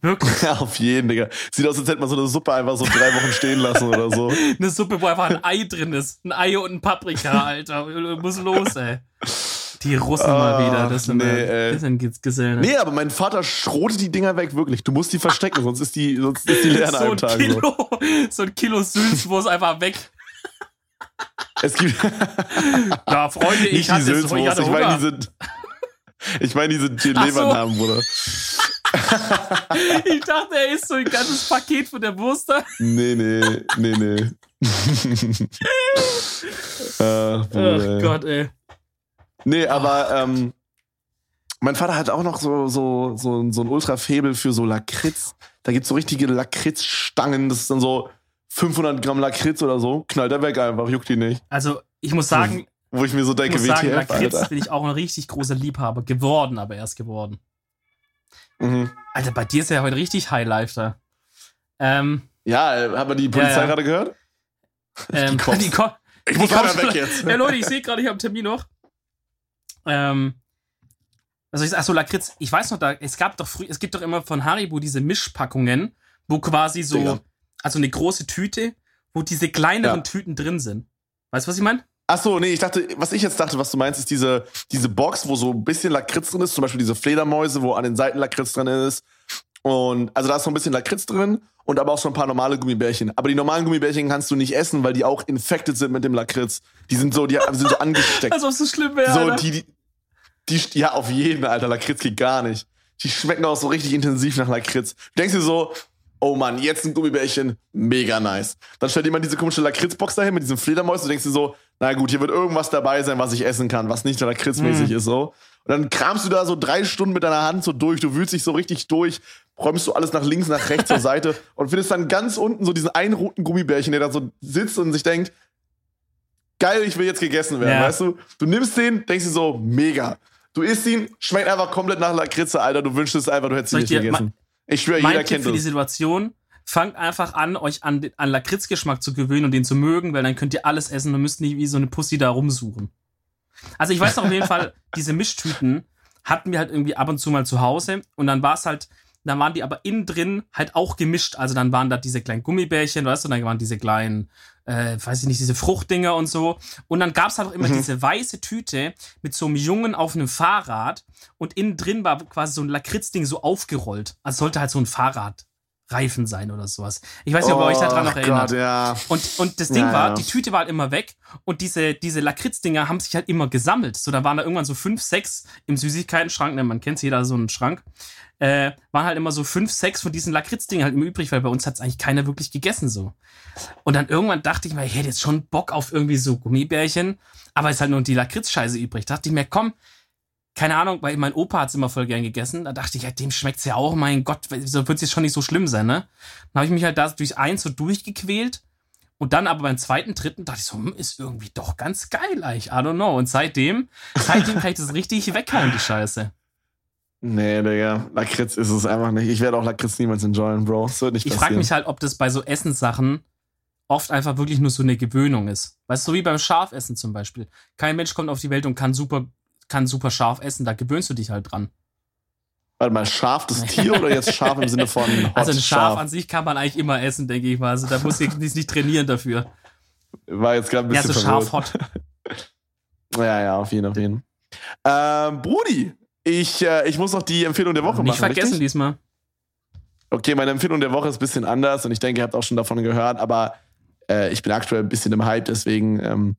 Wirklich. Ja, auf jeden, Digga. Sieht aus, als hätte man so eine Suppe einfach so drei Wochen stehen lassen oder so. Eine Suppe, wo einfach ein Ei drin ist. Ein Ei und ein Paprika, Alter. Muss los, ey. Die Russen mal wieder. Das sind, nee, das sind Ges- Gesellen. Nee, aber mein Vater schrotet die Dinger weg, wirklich. Du musst die verstecken, sonst ist die, sonst ist die leer an so einem ein Tag. Kilo, so ein Kilo Sülzwurst einfach weg. Es gibt Ja, Freunde, ich nicht die hatte, so, ich Sülzwurst, hatte ich meine diese, ich meine diese Gelee-Bananen, Bruder. Ich dachte, er isst so ein ganzes Paket von der Wurst da. Nee, nee, nee, nee. Ach, Ach. Gott, ey. Nee, aber ähm, mein Vater hat auch noch so, so, so, so ein Ultra-Faible für so Lakritz. Da gibt's so richtige Lakritzstangen. Das ist dann so 500 Gramm Lakritz oder so. Knallt er weg einfach, juckt die nicht. Also, ich muss sagen, Wo ich mir so ich denke, muss sagen, WTF, Lakritz Alter. bin ich auch ein richtig großer Liebhaber. Geworden, aber erst geworden. Mhm. Alter, bei dir ist ja heute richtig Highlife da. Ähm, Ja, hat man die Polizei Ja, ja. gerade gehört? ähm, die Ko Ich muss Die Cops- weg jetzt. Ja, Leute, ich sehe gerade, ich habe einen Termin noch. Ähm, also ich achso, Lakritz, ich weiß noch, da, es gab doch früh, es gibt doch immer von Haribo diese Mischpackungen, wo quasi so, Digga. also eine große Tüte, wo diese kleineren Ja. Tüten drin sind. Weißt du, was ich meine? Ach so, nee, ich dachte, was ich jetzt dachte, was du meinst, ist diese, diese Box, wo so ein bisschen Lakritz drin ist, zum Beispiel diese Fledermäuse, wo an den Seiten Lakritz drin ist. Und also da ist so ein bisschen Lakritz drin und aber auch so ein paar normale Gummibärchen. Aber die normalen Gummibärchen kannst du nicht essen, weil die auch infected sind mit dem Lakritz. Die sind so, die sind so angesteckt. Als ob es so schlimm wäre. so, die, die, die, ja, auf jeden, Alter, Lakritz geht gar nicht. Die schmecken auch so richtig intensiv nach Lakritz. Du denkst dir so, oh Mann, jetzt ein Gummibärchen, mega nice. Dann stellt jemand diese komische Lakritzbox dahin mit diesen Fledermäusen. Du denkst dir so, na gut, hier wird irgendwas dabei sein, was ich essen kann, was nicht lakritzmäßig Mhm. ist, so. Und dann kramst du da so drei Stunden mit deiner Hand so durch, du wühlst dich so richtig durch, räumst du alles nach links, nach rechts zur Seite und findest dann ganz unten so diesen einen roten Gummibärchen, der da so sitzt und sich denkt, geil, ich will jetzt gegessen werden, Ja. weißt du? Du nimmst den, denkst dir so, mega. Du isst ihn, schmeckt einfach komplett nach Lakritze, Alter. Du wünschst es einfach, du hättest ihn nicht gegessen. Ich schwöre, jeder Tipp kennt für die das. Situation, fangt einfach an, euch an, an Lakritzgeschmack zu gewöhnen und den zu mögen, weil dann könnt ihr alles essen und müsst nicht wie so eine Pussy da rumsuchen. Also ich weiß noch auf jeden Fall, diese Mischtüten hatten wir halt irgendwie ab und zu mal zu Hause und dann war es halt, dann waren die aber innen drin halt auch gemischt. Also dann waren da diese kleinen Gummibärchen, weißt du, dann waren diese kleinen, äh, weiß ich nicht, diese Fruchtdinger und so. Und dann gab's halt auch immer Mhm. diese weiße Tüte mit so einem Jungen auf einem Fahrrad und innen drin war quasi so ein Lakritzding so aufgerollt. Also sollte halt so ein Fahrradreifen sein oder sowas. Ich weiß nicht, ob ihr euch daran noch Oh erinnert. Gott, ja. Und, und das Ding Ja, war, ja. die Tüte war halt immer weg und diese, diese Lakritzdinger haben sich halt immer gesammelt. So, da waren da irgendwann so fünf, sechs im Süßigkeiten-Schrank, ne, man kennt jeder so einen Schrank, äh, waren halt immer so fünf, sechs von diesen Lakritzdingen halt immer übrig, weil bei uns hat's eigentlich keiner wirklich gegessen so. Und dann irgendwann dachte ich mir, ich hätte jetzt schon Bock auf irgendwie so Gummibärchen, aber es ist halt nur die Lakritzscheiße übrig. Da dachte ich mir, komm, keine Ahnung, weil mein Opa hat's immer voll gern gegessen. Da dachte ich, ja, dem schmeckt's ja auch, mein Gott, so wird's jetzt schon nicht so schlimm sein, ne? Dann habe ich mich halt da durch eins so durchgequält. Und dann aber beim zweiten, dritten dachte ich so, hm, ist irgendwie doch ganz geil eigentlich. I don't know. Und seitdem, seitdem kann ich das richtig weghauen, die Scheiße. Nee, Digga. Lakritz ist es einfach nicht. Ich werde auch Lakritz niemals enjoyen, Bro. Das wird nicht Ich passieren. frage mich halt, ob das bei so Essenssachen oft einfach wirklich nur so eine Gewöhnung ist. Weißt du, so wie beim Schafessen zum Beispiel. Kein Mensch kommt auf die Welt und kann super, kann super scharf essen. Da gewöhnst du dich halt dran. Warte mal, scharf das Tier oder jetzt scharf im Sinne von hot, Also ein Schaf scharf? an sich kann man eigentlich immer essen, denke ich mal. Also da muss ich nicht, nicht trainieren dafür. War jetzt gerade ein Ja, bisschen so verwirrt. scharf hot. Ja, ja, auf jeden, auf jeden. Ähm, Brudi, ich, äh, ich muss noch die Empfehlung der Woche Nicht machen. vergessen richtig? diesmal. Okay, meine Empfehlung der Woche ist ein bisschen anders und ich denke, ihr habt auch schon davon gehört, aber äh, ich bin aktuell ein bisschen im Hype, deswegen ähm,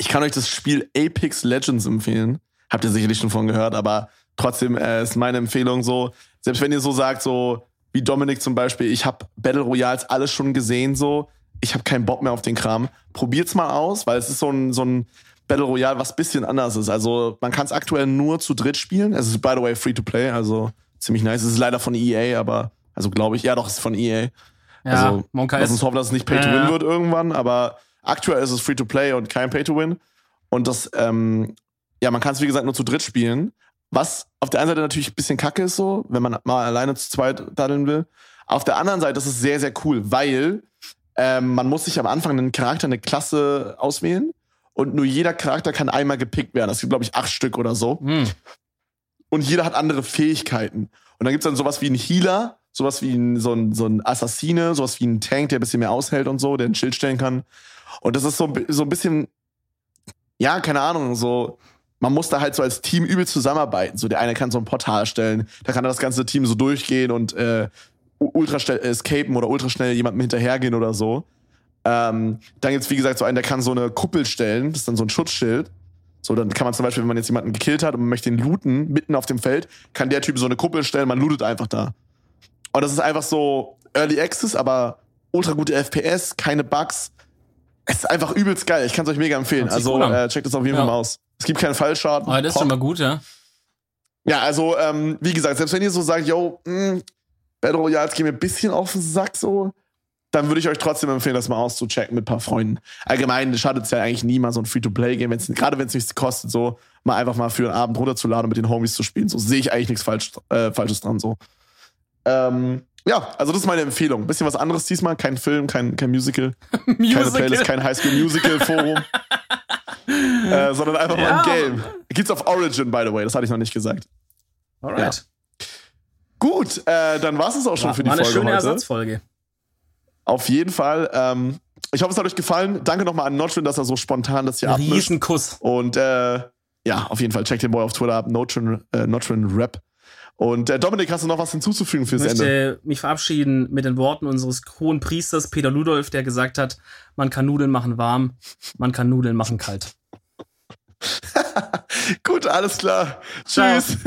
ich kann euch das Spiel Apex Legends empfehlen. Habt ihr sicherlich schon von gehört, aber trotzdem äh, ist meine Empfehlung so, selbst wenn ihr so sagt, so wie Dominik zum Beispiel, ich habe Battle Royals alles schon gesehen, so, ich habe keinen Bock mehr auf den Kram. Probiert's mal aus, weil es ist so ein, so ein Battle Royale, was bisschen anders ist. Also man kann es aktuell nur zu dritt spielen. Es ist by the way free to play, also ziemlich nice. Es ist leider von EA, aber also glaube ich, ja doch, es ist von EA. Ja, also Monka lass uns hoffen, dass es nicht Pay to Ja, Win ja. wird irgendwann, aber aktuell ist es Free to Play und kein Pay to Win. Und das, ähm, ja, man kann es wie gesagt nur zu dritt spielen. Was auf der einen Seite natürlich ein bisschen kacke ist, so, wenn man mal alleine zu zweit daddeln will. Auf der anderen Seite ist es sehr, sehr cool, weil ähm, man muss sich am Anfang einen Charakter, eine Klasse auswählen und nur jeder Charakter kann einmal gepickt werden. Das gibt, glaube ich, acht Stück oder so Hm. und jeder hat andere Fähigkeiten. Und dann gibt's dann sowas wie einen Healer, sowas wie ein, so, ein, so ein Assassine, sowas wie ein Tank, der ein bisschen mehr aushält und so, der ein Schild stellen kann. Und das ist so, so ein bisschen, ja, keine Ahnung, so, man muss da halt so als Team übel zusammenarbeiten. So, der eine kann so ein Portal stellen, da kann das ganze Team so durchgehen und äh, ultra schnell escapen oder ultra schnell jemandem hinterhergehen oder so. Ähm, dann gibt's wie gesagt, so einen, der kann so eine Kuppel stellen, das ist dann so ein Schutzschild. So, dann kann man zum Beispiel, wenn man jetzt jemanden gekillt hat und man möchte ihn looten, mitten auf dem Feld, kann der Typ so eine Kuppel stellen, man lootet einfach da. Und das ist einfach so Early Access, aber ultra gute FPS, keine Bugs. Es ist einfach übelst geil. Ich kann es euch mega empfehlen. Also äh, checkt das auf jeden Ja. Fall mal aus. Es gibt keinen Fallschaden. Aber das ist Pop. schon mal gut, ja. Ja, also, ähm, wie gesagt, selbst wenn ihr so sagt, yo, mh, Battle Royals gehen mir ein bisschen auf den Sack so, dann würde ich euch trotzdem empfehlen, das mal auszuchecken mit ein paar Freunden. Allgemein schadet es ja eigentlich nie mal so ein Free-to-Play-Game, gerade wenn es nichts kostet, so mal einfach mal für einen Abend runterzuladen und mit den Homies zu spielen. So sehe ich eigentlich nichts falsch, äh, Falsches dran. So. Ähm, ja, also das ist meine Empfehlung. Bisschen was anderes diesmal, kein Film, kein, kein Musical, keine Musical. Playlist, kein Highschool-Musical-Forum. äh, sondern einfach mal Ja. ein Game. Gibt's auf Origin, by the way, das hatte ich noch nicht gesagt. Alright. Gut, äh, dann war es auch schon War, für die war eine Folge schöne heute. Ersatzfolge. Auf jeden Fall. Ähm, ich hoffe, es hat euch gefallen. Danke nochmal an Notrin, dass er so spontan das hier abmischt. Riesenkuss. Und äh, ja, auf jeden Fall, checkt den Boy auf Twitter ab, Notrin, äh, Notrin Rap. Und äh, Dominik, hast du noch was hinzuzufügen fürs Ich Ende? möchte mich verabschieden mit den Worten unseres hohen Priesters Peter Ludolf, der gesagt hat, man kann Nudeln machen warm, man kann Nudeln machen kalt. Gut, alles klar. Tschüss.